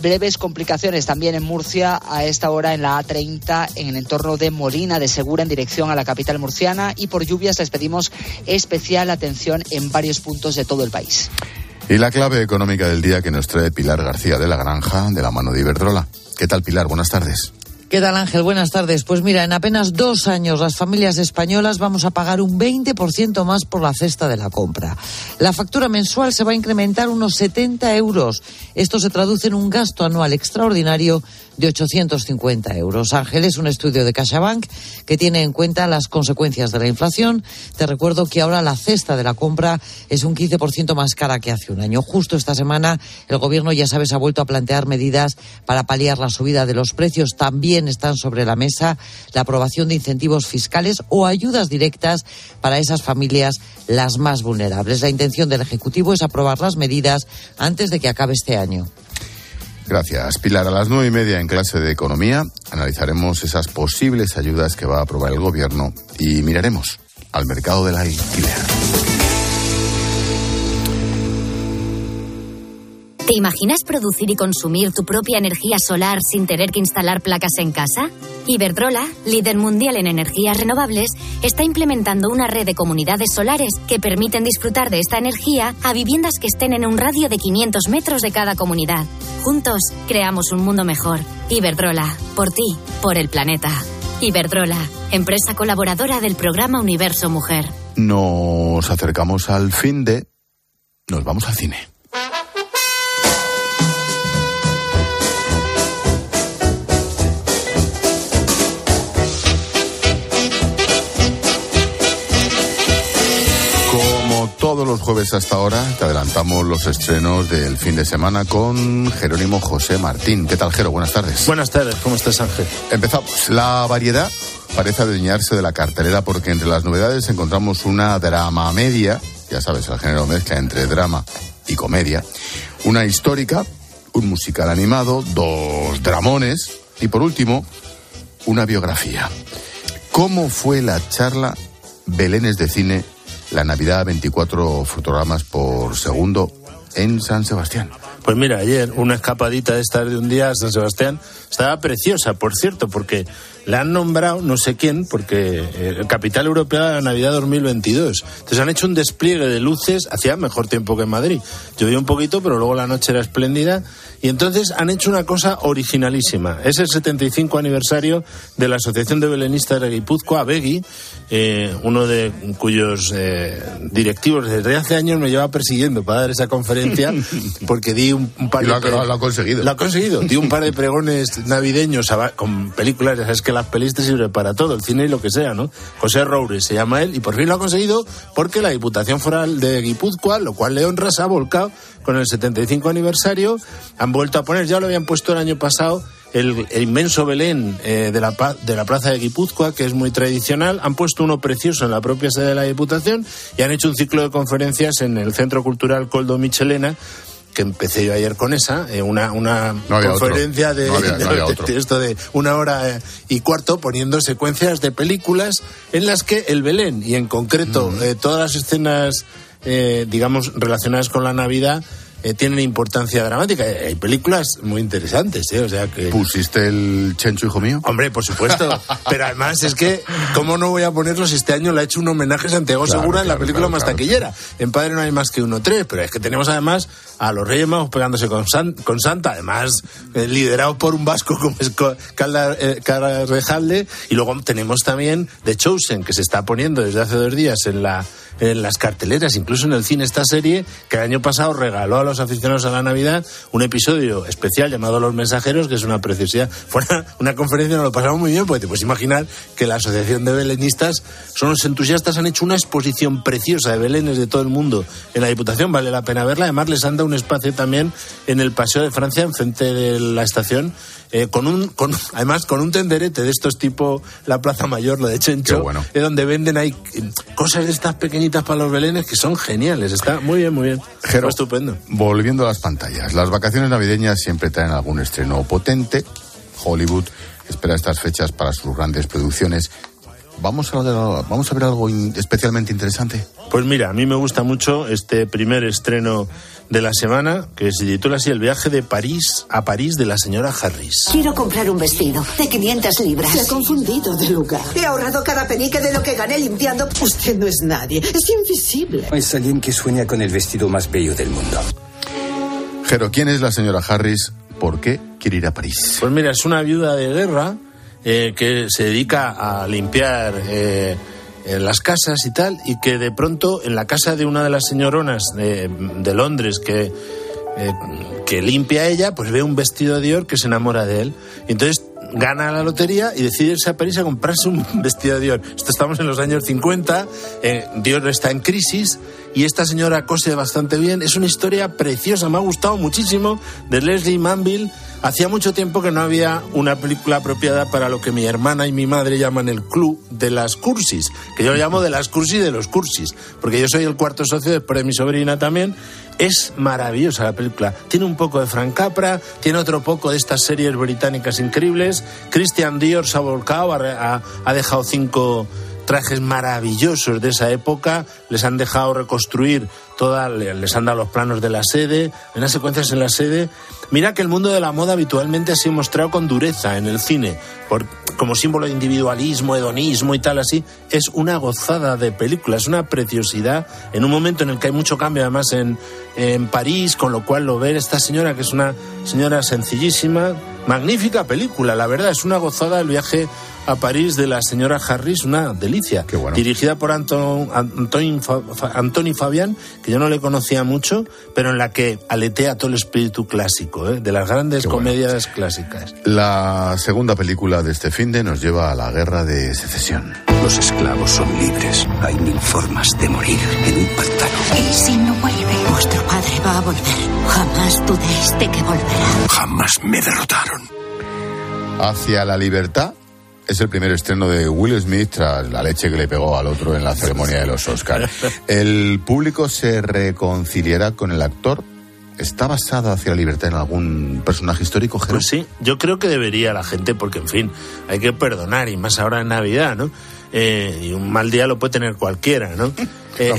breves complicaciones también en Murcia a esta hora en la A30 en el entorno de Molina de Segura en dirección a la capital murciana y por lluvias les pedimos especial atención en varios puntos de todo el país. Y la clave económica del día que nos trae Pilar García de la Granja, de la mano de Iberdrola. ¿Qué tal, Pilar? Buenas tardes. ¿Qué tal Ángel? Buenas tardes. Pues mira, en apenas dos años las familias españolas vamos a pagar un 20% más por la cesta de la compra. La factura mensual se va a incrementar unos 70 euros. Esto se traduce en un gasto anual extraordinario de 850 euros. Ángel es un estudio de CaixaBank que tiene en cuenta las consecuencias de la inflación. Te recuerdo que ahora la cesta de la compra es un 15% más cara que hace un año. Justo esta semana el gobierno, ya sabes, ha vuelto a plantear medidas para paliar la subida de los precios. También están sobre la mesa la aprobación de incentivos fiscales o ayudas directas para esas familias las más vulnerables. La intención del Ejecutivo es aprobar las medidas antes de que acabe este año. Gracias, Pilar. A las nueve y media en clase de economía analizaremos esas posibles ayudas que va a aprobar el gobierno y miraremos al mercado del alquiler. ¿Te imaginas producir y consumir tu propia energía solar sin tener que instalar placas en casa? Iberdrola, líder mundial en energías renovables, está implementando una red de comunidades solares que permiten disfrutar de esta energía a viviendas que estén en un radio de 500 metros de cada comunidad. Juntos, creamos un mundo mejor. Iberdrola, por ti, por el planeta. Iberdrola, empresa colaboradora del programa Universo Mujer. Nos acercamos al fin de... Nos vamos al cine. Todos los jueves hasta ahora, te adelantamos los estrenos del fin de semana con Jerónimo José Martín. ¿Qué tal, Jero? Buenas tardes. Buenas tardes, ¿cómo estás, Ángel? Empezamos. La variedad parece adueñarse de la cartelera porque entre las novedades encontramos una drama media, ya sabes, el género mezcla entre drama y comedia, una histórica, un musical animado, dos dramones y por último, una biografía. ¿Cómo fue la charla Belénes de Cine, la Navidad 24 fotogramas por segundo en San Sebastián? Pues mira, ayer una escapadita de estar de un día a San Sebastián estaba preciosa, por cierto, porque la han nombrado no sé quién, porque eh, Capital Europea de la Navidad 2022. Entonces han hecho un despliegue de luces, hacía mejor tiempo que en Madrid. Llovía un poquito, pero luego la noche era espléndida. Y entonces han hecho una cosa originalísima. Es el 75 aniversario de la Asociación de Belenistas de Guipúzcoa, BEGI, eh, uno de cuyos eh, directivos desde hace años me lleva persiguiendo para dar esa conferencia, porque di un, un par Y lo de... ha- lo ha conseguido. Lo ha conseguido. Di un par de pregones navideños con películas, sabes que las pelis te sirven para todo, el cine y lo que sea, ¿no? José Roures se llama él y por fin lo ha conseguido porque la Diputación Foral de Guipúzcoa, lo cual le honra, se ha volcado con el 75 aniversario. Han vuelto a poner, ya lo habían puesto el año pasado, el, el inmenso Belén eh, de, la, de la Plaza de Guipúzcoa, que es muy tradicional. Han puesto uno precioso en la propia sede de la Diputación y han hecho un ciclo de conferencias en el Centro Cultural Coldo Michelena que empecé yo ayer con esa, eh, una, una No había otro. conferencia de, No había- no de- había de- otro. de esto de una hora eh, y cuarto poniendo secuencias de películas en las que el Belén y en concreto eh, todas las escenas eh, digamos relacionadas con la Navidad eh, tienen importancia dramática. Hay películas muy interesantes, ¿eh? O sea que... ¿Pusiste el Chencho, hijo mío? Hombre, por supuesto. Pero además es que, ¿cómo no voy a ponerlo si este año le ha hecho un homenaje a Santiago Claro, Segura en la película claro, más taquillera? En Padre no hay más que uno tres, pero es que tenemos además a los Reyes Magos pegándose con, San- con Santa, además eh, liderado por un vasco como es Calda, eh, Carrejalde, y luego tenemos también The Chosen, que se está poniendo desde hace dos días en la en las carteleras, incluso en el cine, esta serie que el año pasado regaló a los aficionados a la Navidad un episodio especial llamado Los Mensajeros, que es una preciosidad. Fue una, una conferencia, nos lo pasamos muy bien, porque te puedes imaginar que la Asociación de Belenistas son los entusiastas, han hecho una exposición preciosa de Belenes de todo el mundo en la Diputación, vale la pena verla. Además, les han dado un espacio también en el Paseo de Francia, enfrente de la estación, eh, con un, con, además con un tenderete de estos tipo la Plaza Mayor, lo de Chencho, bueno. eh, donde venden ahí cosas de estas pequeñitas para los belenes que son geniales. Está muy bien, muy bien. Jero, estupendo. Volviendo a las pantallas, las vacaciones navideñas siempre traen algún estreno potente. Hollywood espera estas fechas para sus grandes producciones. Vamos a, vamos a ver algo in- especialmente interesante. Pues mira, a mí me gusta mucho este primer estreno de la semana, que se titula así El viaje de París a París de la señora Harris. Quiero comprar un vestido de 500 libras. Se ha confundido de lugar. He ahorrado cada penique de lo que gané limpiando. Usted no es nadie. Es invisible. Es alguien que sueña con el vestido más bello del mundo. Jero, ¿quién es la señora Harris? ¿Por qué quiere ir a París? Pues mira, es una viuda de guerra eh, que se dedica a limpiar eh, eh, las casas y tal, y que de pronto en la casa de una de las señoronas de, Londres que, que limpia ella, pues ve un vestido de Dior que se enamora de él. Entonces gana la lotería y decide irse a París a comprarse un vestido de Dior. Esto estamos en los años 50, eh, Dior está en crisis y esta señora cose bastante bien. Es una historia preciosa, me ha gustado muchísimo, de Leslie Manville. Hacía mucho tiempo que no había una película apropiada para lo que mi hermana y mi madre llaman el club de las cursis, que yo lo llamo de las cursis de los cursis, porque yo soy el cuarto socio después de mi sobrina también. Es maravillosa la película. Tiene un poco de Frank Capra, tiene otro poco de estas series británicas increíbles. Christian Dior se ha volcado, ha, ha- dejado cinco trajes maravillosos de esa época, les han dejado reconstruir toda, les han dado los planos de la sede, unas secuencias en la sede. Mira que el mundo de la moda habitualmente ha sido mostrado con dureza en el cine, por, como símbolo de individualismo, hedonismo y tal así. Es una gozada de película, es una preciosidad en un momento en el que hay mucho cambio además en, en París, con lo cual lo ver esta señora, que es una señora sencillísima, magnífica película, la verdad, es una gozada el viaje a París de la señora Harris, una delicia. Dirigida por Anton, Antoni Fabián, que yo no le conocía mucho, pero en la que aletea todo el espíritu clásico, ¿eh? de las grandes comedias clásicas. La segunda película de este fin de nos lleva a la guerra de secesión. Los esclavos son libres. Hay mil formas de morir en un pantano. ¿Y si no vuelve? Vuestro padre va a volver. Jamás dudéis de que volverá. Jamás me derrotaron. Hacia la libertad es el primer estreno de Will Smith tras la leche que le pegó al otro en la ceremonia de los Oscars. ¿El público se reconciliará con el actor? ¿Está basado hacia la libertad en algún personaje histórico? Pues sí, yo creo que debería la gente, porque en fin, hay que perdonar, y más ahora en Navidad, ¿no? Eh, y un mal día lo puede tener cualquiera, ¿no? Eh,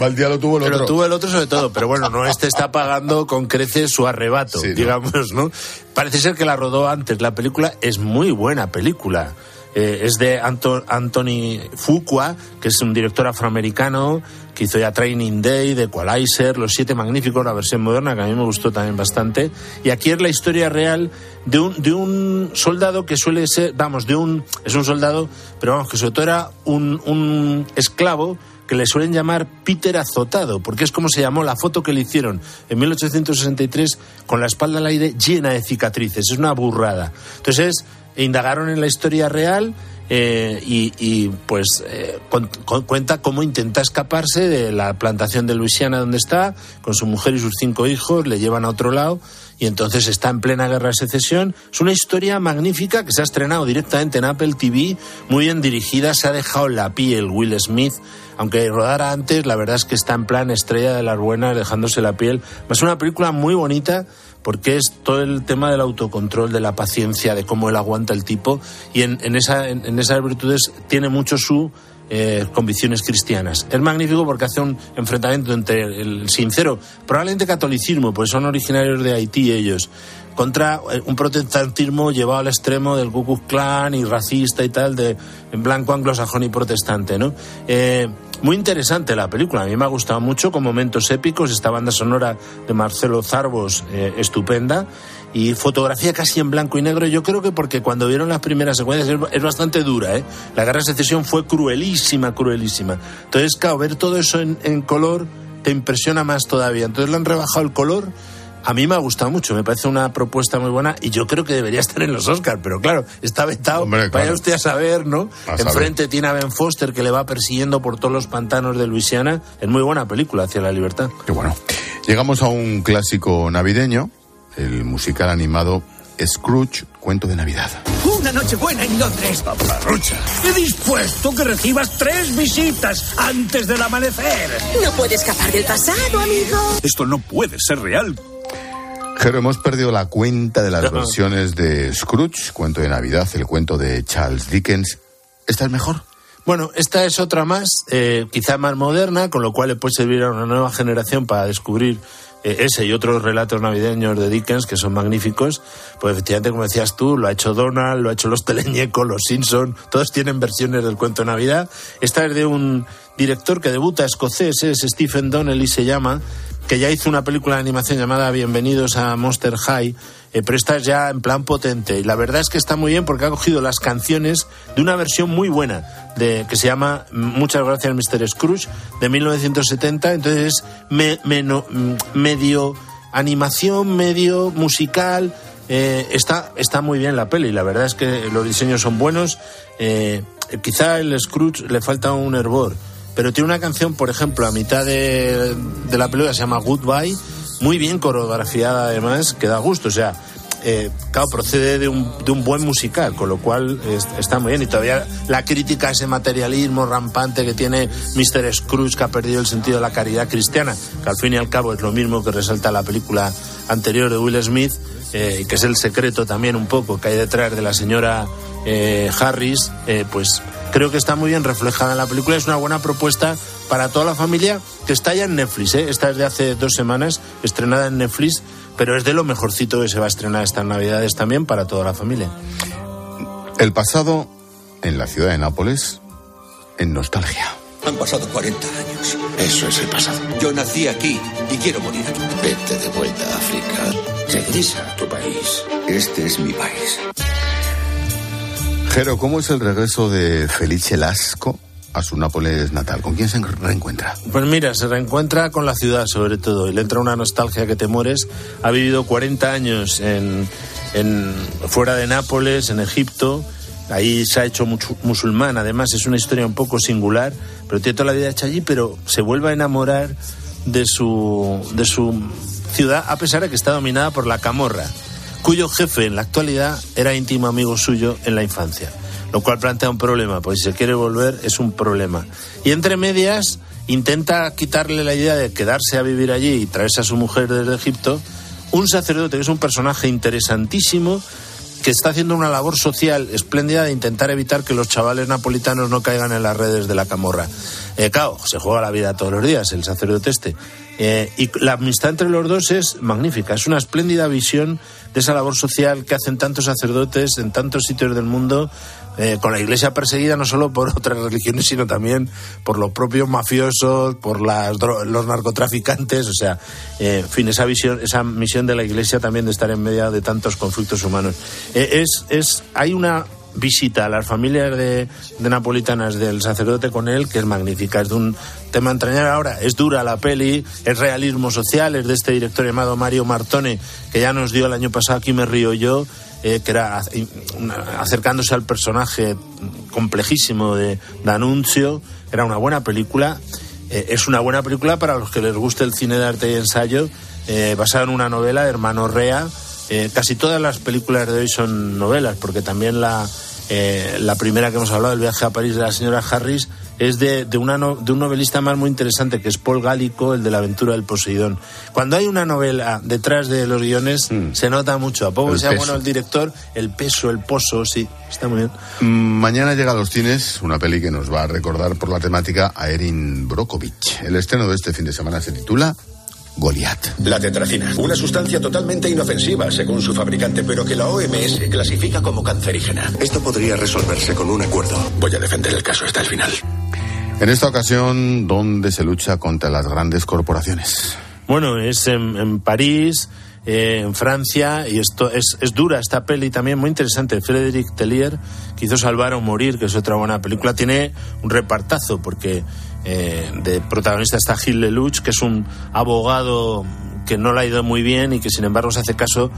mal, día, lo tuvo el otro. Lo tuvo el otro sobre todo, pero bueno, no este está pagando con creces su arrebato, digamos, ¿no? Parece ser que la rodó antes. La película es muy buena película. Eh, es de Anthony Fuqua, que es un director afroamericano que hizo ya Training Day, The Equalizer, Los Siete Magníficos, la versión moderna, que a mí me gustó también bastante. Y aquí es la historia real de un, de un soldado que suele ser, vamos, de un, es un soldado, pero vamos, que sobre todo era un, un esclavo que le suelen llamar Peter Azotado, porque es como se llamó la foto que le hicieron en 1863 con la espalda al aire llena de cicatrices. Es una burrada. Entonces, indagaron en la historia real eh, y, pues eh, cuenta cómo intenta escaparse de la plantación de Luisiana donde está, con su mujer y sus cinco hijos, le llevan a otro lado y entonces está en plena guerra de secesión. Es una historia magnífica que se ha estrenado directamente en Apple TV, muy bien dirigida, se ha dejado la piel Will Smith, aunque rodara antes, la verdad es que está en plan estrella de las buenas, dejándose la piel. Es una película muy bonita porque es todo el tema del autocontrol, de la paciencia, de cómo él aguanta el tipo, y en, esa, en, esas virtudes tiene mucho su eh, convicciones cristianas. Es magnífico porque hace un enfrentamiento entre el sincero, probablemente catolicismo, pues son originarios de Haití ellos, contra eh, un protestantismo llevado al extremo del Ku Klux y racista y tal, de blanco anglosajón y protestante, ¿no? Eh, muy interesante la película, a mí me ha gustado mucho con momentos épicos, esta banda sonora de Marcelo Zarbos eh, estupenda y fotografía casi en blanco y negro. Yo creo que porque cuando vieron las primeras secuencias es, bastante dura. La guerra de secesión fue cruelísima, cruelísima. Entonces, claro, ver todo eso en, en color te impresiona más todavía. Entonces le han rebajado el color a mí me ha gustado mucho, me parece una propuesta muy buena y yo creo que debería estar en los Oscars, pero claro, está vetado. Vaya usted a saber, ¿no? Enfrente tiene a Ben Foster que le va persiguiendo por todos los pantanos de Luisiana. Es muy buena película hacia la libertad. Qué bueno. Llegamos a un clásico navideño, el musical animado Scrooge, cuento de Navidad. Una noche buena en Londres. Paparrucha. He dispuesto que recibas tres visitas antes del amanecer. No puede escapar del pasado, amigo. Esto no puede ser real. Pero hemos perdido la cuenta de las versiones de Scrooge, cuento de Navidad, el cuento de Charles Dickens. ¿Esta es mejor? Bueno, esta es otra más, eh, quizá más moderna, con lo cual le puede servir a una nueva generación para descubrir eh, ese y otros relatos navideños de Dickens que son magníficos. Pues efectivamente, como decías tú, lo ha hecho Donald, lo ha hecho los Teleñecos, los Simpson, todos tienen versiones del cuento de Navidad. Esta es de un director que debuta escocés, es Stephen Donnelly se llama, que ya hizo una película de animación llamada Bienvenidos a Monster High, eh, pero esta es ya en plan potente. Y la verdad es que está muy bien porque ha cogido las canciones de una versión muy buena de, que se llama Muchas gracias Mr. Scrooge de 1970. Entonces me, mm, medio animación, medio musical. Eh, está, está muy bien la peli. La verdad es que los diseños son buenos. Eh, quizá el Scrooge le falta un hervor pero tiene una canción, por ejemplo, a mitad de, la película, se llama Goodbye, muy bien coreografiada además, que da gusto, o sea, eh, procede de un, de un, buen musical, con lo cual está muy bien. Y todavía la crítica a ese materialismo rampante que tiene Mr. Scrooge, que ha perdido el sentido de la caridad cristiana, que al fin y al cabo es lo mismo que resalta la película anterior de Will Smith, eh, que es el secreto también un poco que hay detrás de la señora eh, Harris, pues creo que está muy bien reflejada en la película. Es una buena propuesta para toda la familia que está ya en Netflix. ¿eh? Esta es de hace dos semanas, estrenada en Netflix, pero es de lo mejorcito que se va a estrenar estas Navidades también para toda la familia. El pasado en la ciudad de Nápoles, en nostalgia. Han pasado 40 años. Eso es el pasado. Yo nací aquí y quiero morir aquí. Vete de vuelta a África. Regresa a tu país. Este es mi país. Jero, ¿cómo es el regreso de Felice Lasco a su Nápoles natal? ¿Con quién se reencuentra? Pues mira, se reencuentra con la ciudad sobre todo y le entra una nostalgia que te mueres. Ha vivido 40 años en, en fuera de Nápoles, en Egipto. Ahí se ha hecho musulmán, además es una historia un poco singular, pero tiene toda la vida hecha allí, pero se vuelve a enamorar de su, de su ciudad a pesar de que está dominada por la camorra cuyo jefe en la actualidad era íntimo amigo suyo en la infancia, lo cual plantea un problema, pues si se quiere volver es un problema. Y entre medias intenta quitarle la idea de quedarse a vivir allí y traerse a su mujer desde Egipto, un sacerdote que es un personaje interesantísimo que está haciendo una labor social espléndida de intentar evitar que los chavales napolitanos no caigan en las redes de la camorra. Eh, se juega la vida todos los días el sacerdote este. Eh, y la amistad entre los dos es magnífica, es una espléndida visión de esa labor social que hacen tantos sacerdotes en tantos sitios del mundo, eh, con la iglesia perseguida no solo por otras religiones, sino también por los propios mafiosos, por las, los narcotraficantes, o sea, eh, en fin, esa visión, esa misión de la iglesia también de estar en medio de tantos conflictos humanos. Eh, es, es, hay una visita a las familias de, napolitanas del sacerdote con él, que es magnífica, es de un tema entrañable. Ahora, es dura la peli, es realismo social, es de este director llamado Mario Martone, que ya nos dio el año pasado Aquí me río yo, eh, que era acercándose al personaje complejísimo de D'Annunzio, era una buena película. Eh, es una buena película para los que les guste el cine de arte y ensayo, eh, basada en una novela de Hermano Rea, casi todas las películas de hoy son novelas, porque también la, la primera que hemos hablado, El viaje a París de la señora Harris, es de, de, una de un novelista más muy interesante, que es Paul Gálico, el de la aventura del Poseidón. Cuando hay una novela detrás de los guiones, mm. se nota mucho. A poco sea bueno el director, el peso, el pozo, sí, está muy bien. Mm, mañana llega a los cines una peli que nos va a recordar por la temática a Erin Brokovich. El estreno de este fin de semana se titula Goliat. La tetracina, una sustancia totalmente inofensiva según su fabricante, pero que la OMS clasifica como cancerígena. Esto podría resolverse con un acuerdo. Voy a defender el caso hasta el final. En esta ocasión, ¿dónde se lucha contra las grandes corporaciones? Bueno, es en, París, eh, en Francia, y esto es, es, dura esta peli también, muy interesante. Frédéric Tellier, que hizo Salvar o Morir, que es otra buena película, tiene un repartazo, porque eh, de protagonista está Gil Lelouch, que es un abogado que no le ha ido muy bien y que sin embargo se hace caso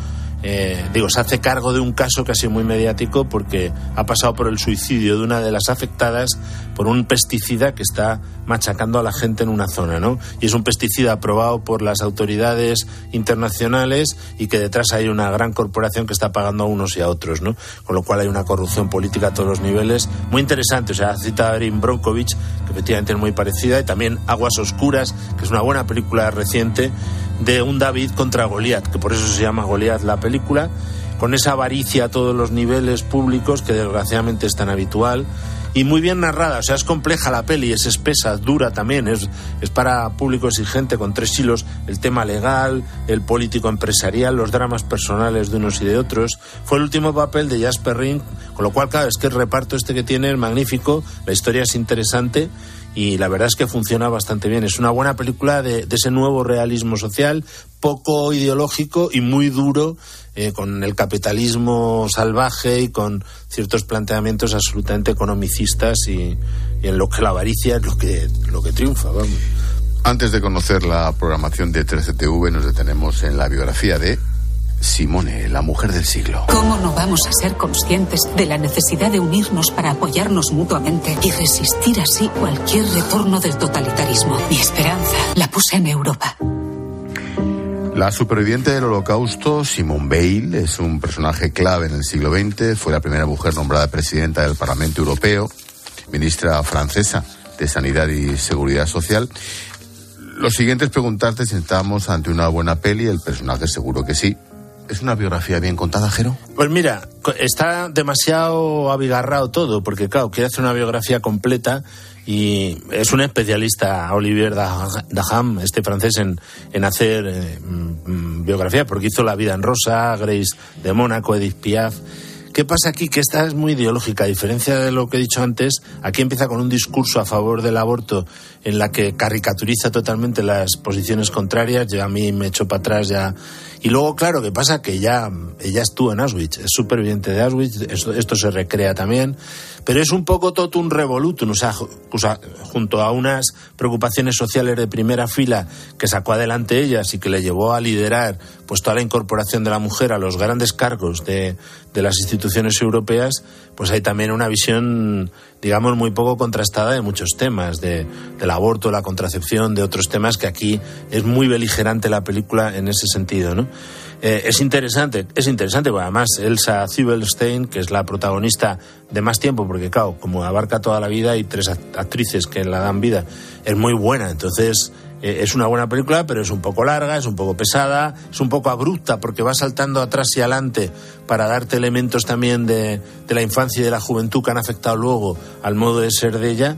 eh, digo, se hace cargo de un caso que ha sido muy mediático porque ha pasado por el suicidio de una de las afectadas por un pesticida que está machacando a la gente en una zona, ¿no? Y es un pesticida aprobado por las autoridades internacionales y que detrás hay una gran corporación que está pagando a unos y a otros, ¿no? Con lo cual hay una corrupción política a todos los niveles muy interesante. O sea, ha citado a Erin Bronkovich, que efectivamente es muy parecida, y también Aguas Oscuras, que es una buena película reciente de un David contra Goliat, que por eso se llama Goliat la película, con esa avaricia a todos los niveles públicos que desgraciadamente es tan habitual y muy bien narrada, o sea, es compleja la peli, es espesa, dura también, es, es para público exigente con tres hilos, el tema legal, el político empresarial, los dramas personales de unos y de otros. Fue el último papel de Jasper Ring, con lo cual, claro, es que el reparto este que tiene es magnífico, la historia es interesante y la verdad es que funciona bastante bien. Es una buena película de, ese nuevo realismo social, poco ideológico y muy duro, eh, con el capitalismo salvaje y con ciertos planteamientos absolutamente economicistas y, en lo que la avaricia es lo que, lo que triunfa. Antes de conocer la programación de 13TV, nos detenemos en la biografía de Simone, la mujer del siglo. ¿Cómo no vamos a ser conscientes de la necesidad de unirnos para apoyarnos mutuamente y resistir así cualquier retorno del totalitarismo? Mi esperanza la puse en Europa. La superviviente del holocausto, Simone Veil, es un personaje clave en el siglo XX. Fue la primera mujer nombrada presidenta del Parlamento Europeo, ministra francesa de Sanidad y Seguridad Social. Lo siguiente es preguntarte si estamos ante una buena peli. El personaje seguro que sí, ¿Es una biografía bien contada, Jero? Pues mira, está demasiado abigarrado todo, porque claro, quiere hacer una biografía completa y es un especialista, Olivier Daham, este francés, en, en hacer eh, mm, biografía, porque hizo La vida en rosa, Grace de Mónaco, Edith Piaf. ¿Qué pasa aquí? Que esta es muy ideológica. A diferencia de lo que he dicho antes, aquí empieza con un discurso a favor del aborto en la que caricaturiza totalmente las posiciones contrarias. Ya a mí me echo para atrás ya. Y luego, claro, ¿qué pasa? Que ya ella estuvo en Auschwitz, es superviviente de Auschwitz, esto, esto se recrea también pero es un poco totum revolutum, o sea, junto a unas preocupaciones sociales de primera fila que sacó adelante ellas y que le llevó a liderar pues toda la incorporación de la mujer a los grandes cargos de, de las instituciones europeas, pues hay también una visión, digamos, muy poco contrastada de muchos temas, de, del aborto, la contracepción, de otros temas que aquí es muy beligerante la película en ese sentido, ¿no? Eh, es interesante, es interesante, porque además Elsa Zibelstein, que es la protagonista de más tiempo, porque claro, como abarca toda la vida y tres actrices que la dan vida, es muy buena, entonces eh, es una buena película, pero es un poco larga, es un poco pesada, es un poco abrupta porque va saltando atrás y adelante para darte elementos también de, de la infancia y de la juventud que han afectado luego al modo de ser de ella.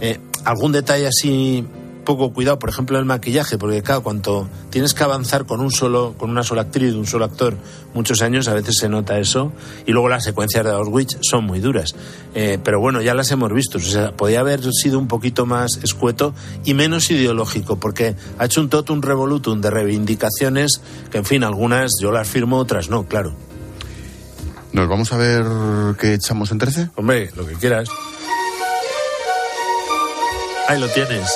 Eh, algún detalle así poco cuidado, por ejemplo, el maquillaje, porque claro, cuando tienes que avanzar con un solo, con una sola actriz, un solo actor, muchos años, a veces se nota eso, y luego las secuencias de Auschwitz son muy duras. Eh, pero bueno, ya las hemos visto, o sea, podía haber sido un poquito más escueto y menos ideológico, porque ha hecho un totum revolutum de reivindicaciones que, en fin, algunas yo las firmo, otras no, claro. ¿Nos vamos a ver qué echamos en 13? Hombre, lo que quieras. Ahí lo tienes.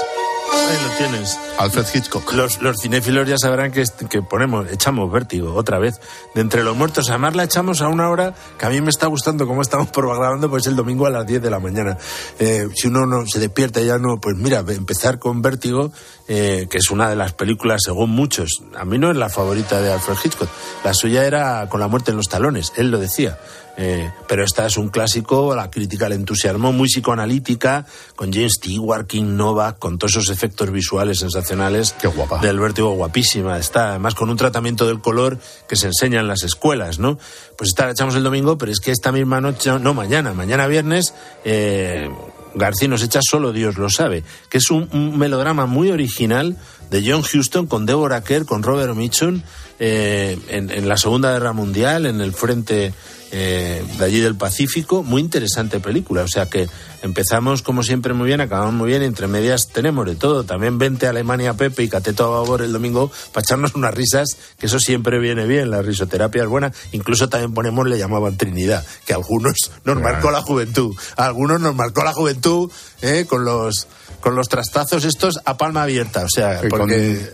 Ahí lo tienes. Alfred Hitchcock. Los, los cinéfilos ya sabrán que, que ponemos, echamos vértigo otra vez. De entre los muertos, además la echamos a una hora que a mí me está gustando como estamos programando, pues el domingo a las 10 de la mañana. Eh, si uno no se despierta ya no, pues mira, empezar con vértigo, eh, que es una de las películas, según muchos, a mí no es la favorita de Alfred Hitchcock. La suya era Con la muerte en los talones, él lo decía. Eh, pero esta es un clásico, la crítica le entusiasmó, muy psicoanalítica, con James Stewart, King Novak, con todos esos efectos visuales sensacionales Qué guapa. del vértigo, guapísima. Está además con un tratamiento del color que se enseña en las escuelas, ¿no? Pues esta la echamos el domingo, pero es que esta misma noche, no, mañana, mañana viernes, eh, García nos echa Solo Dios lo sabe, que es un, un melodrama muy original de John Huston con Deborah Kerr, con Robert Mitchum, eh, en, en, la Segunda Guerra Mundial, en el frente eh, de allí del Pacífico. Muy interesante película. O sea que empezamos como siempre muy bien, acabamos muy bien. Entre medias tenemos de todo. También vente a Alemania Pepe y Cateto a favor el domingo para echarnos unas risas, que eso siempre viene bien. La risoterapia es buena. Incluso también ponemos, le llamaban Trinidad, que a algunos nos Claro. marcó la juventud. A algunos nos marcó la juventud eh, con los con los trastazos estos a palma abierta, o sea, con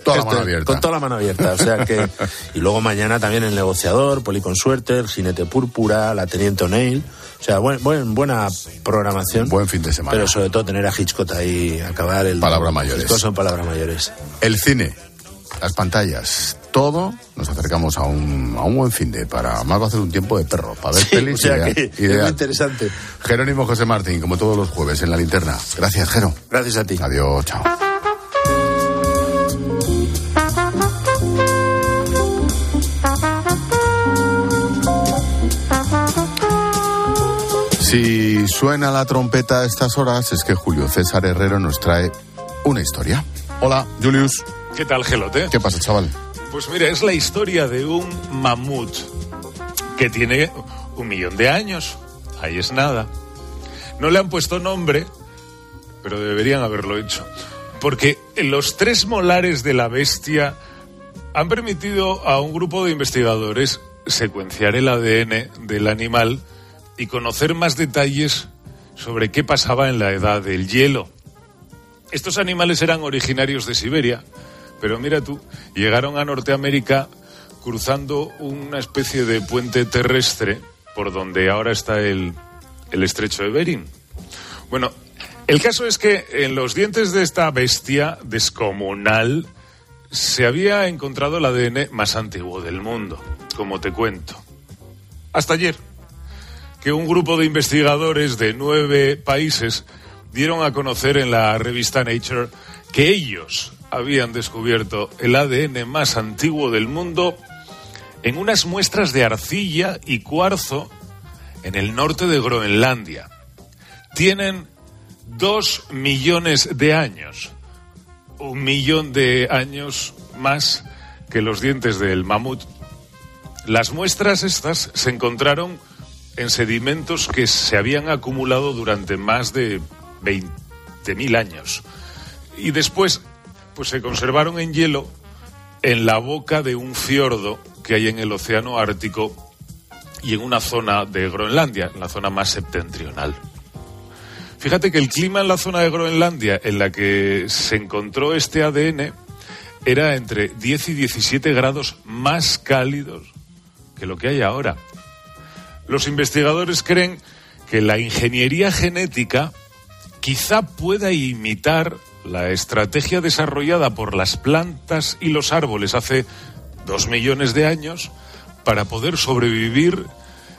toda la mano abierta. con toda la mano abierta, o sea que y luego mañana también el negociador, Poli con suerte, el jinete púrpura, la teniente O'Neill, o sea, buen, buen- buena programación. Buen fin de semana. Pero sobre todo tener a Hitchcock ahí acabar el Palabras mayores. Hitchcock son palabras mayores. El cine, las pantallas, todo, nos acercamos a un, a un buen fin de para más va a ser un tiempo de perro, para ver Sí, pelis o sea ideal- que es muy interesante. Jerónimo José Martín, como todos los jueves en la linterna. Gracias, Jero. Gracias a ti. Adiós, chao. Si suena la trompeta a estas horas, es que Julio César Herrero nos trae una historia. Hola, Julius. ¿Qué tal, Gelote? ¿Qué pasa, chaval? Pues mira, es la historia de un mamut que tiene un millón de años. Ahí es nada. No le han puesto nombre, pero deberían haberlo hecho. Porque los tres molares de la bestia han permitido a un grupo de investigadores secuenciar el ADN del animal y conocer más detalles sobre qué pasaba en la edad del hielo. Estos animales eran originarios de Siberia, pero mira tú, llegaron a Norteamérica cruzando una especie de puente terrestre por donde ahora está el, el estrecho de Bering. Bueno, el caso es que en los dientes de esta bestia descomunal se había encontrado el ADN más antiguo del mundo, como te cuento. Hasta ayer, que un grupo de investigadores de nueve países dieron a conocer en la revista Nature que ellos habían descubierto el ADN más antiguo del mundo en unas muestras de arcilla y cuarzo en el norte de Groenlandia. Tienen dos millones de años, un millón de años más que los dientes del mamut. Las muestras estas se encontraron en sedimentos que se habían acumulado durante más de 20.000 años. Y después, pues se conservaron en hielo en la boca de un fiordo que hay en el Océano Ártico y en una zona de Groenlandia, en la zona más septentrional. Fíjate que el clima en la zona de Groenlandia en la que se encontró este ADN era entre 10 y 17 grados más cálidos que lo que hay ahora. Los investigadores creen que la ingeniería genética quizá pueda imitar la estrategia desarrollada por las plantas y los árboles hace dos millones de años para poder sobrevivir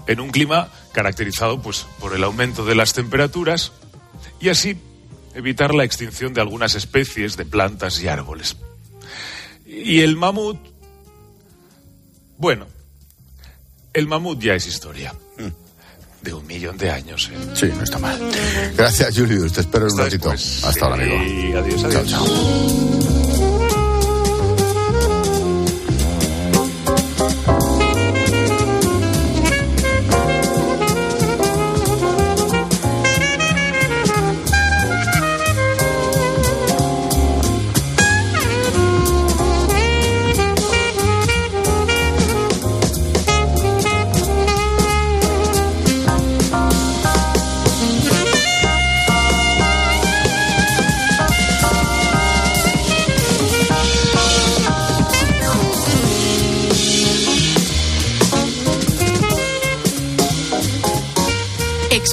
en un clima caracterizado pues, por el aumento de las temperaturas y así evitar la extinción de algunas especies de plantas y árboles. Y el mamut, bueno, el mamut ya es historia. De un millón de años. ¿eh? Sí, no está mal. Gracias, Julius. Te espero en un ratito. Hasta ahora, amigo. Y adiós, adiós. Chao, chao.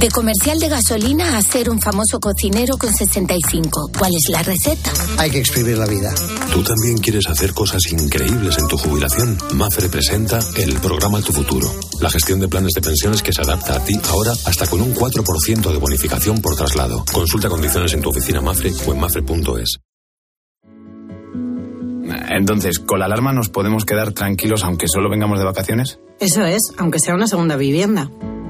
De comercial de gasolina a ser un famoso cocinero con 65. ¿Cuál es la receta? Hay que exprimir la vida. ¿Tú también quieres hacer cosas increíbles en tu jubilación? Mafre presenta el programa Tu Futuro. La gestión de planes de pensiones que se adapta a ti ahora hasta con un 4% de bonificación por traslado. Consulta condiciones en tu oficina Mafre o en mafre.es. Entonces, ¿con la alarma nos podemos quedar tranquilos aunque solo vengamos de vacaciones? Eso es, aunque sea una segunda vivienda.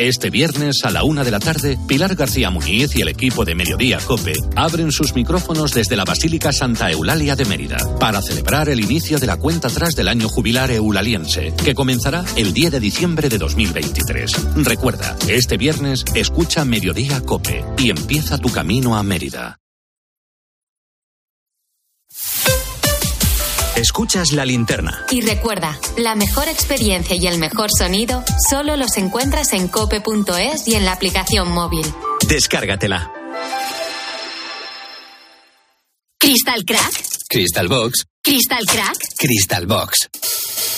Este viernes a la una de la tarde, Pilar García Muñiz y el equipo de Mediodía Cope abren sus micrófonos desde la Basílica Santa Eulalia de Mérida para celebrar el inicio de la cuenta atrás del año jubilar eulaliense, que comenzará el 10 de diciembre de 2023. Recuerda, este viernes escucha Mediodía Cope y empieza tu camino a Mérida. Escuchas la linterna. Y recuerda, la mejor experiencia y el mejor sonido solo los encuentras en cope.es y en la aplicación móvil. Descárgatela. ¿Crystal Crack? Crystal Box. ¿Crystal Crack? Crystal Box.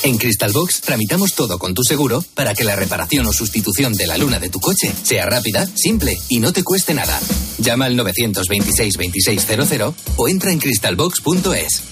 En Crystal Box tramitamos todo con tu seguro para que la reparación o sustitución de la luna de tu coche sea rápida, simple y no te cueste nada. Llama al 926 2600 o entra en crystalbox.es.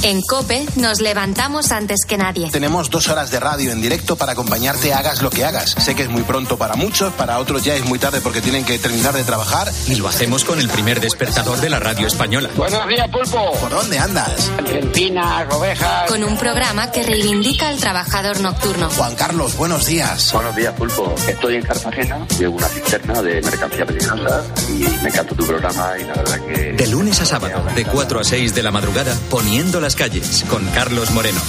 En Cope nos levantamos antes que nadie. Tenemos dos horas de radio en directo para acompañarte hagas lo que hagas. Sé que es muy pronto para muchos, para otros ya es muy tarde porque tienen que terminar de trabajar. Y lo hacemos con el primer despertador de la radio española. Buenos días, Pulpo. ¿Por dónde andas? Argentina, ovejas. Con un programa que reivindica al trabajador nocturno. Juan Carlos, buenos días. Buenos días, Pulpo. Estoy en Cartagena, llevo una cisterna de mercancía peligrosa y me encanta tu programa y la verdad que... De lunes a sábado, de 4 a 6 de la madrugada, poniendo las calles, con Carlos Moreno.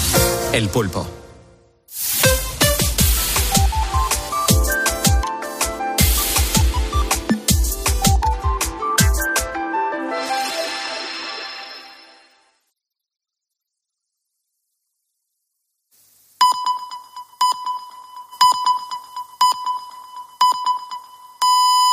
El pulpo.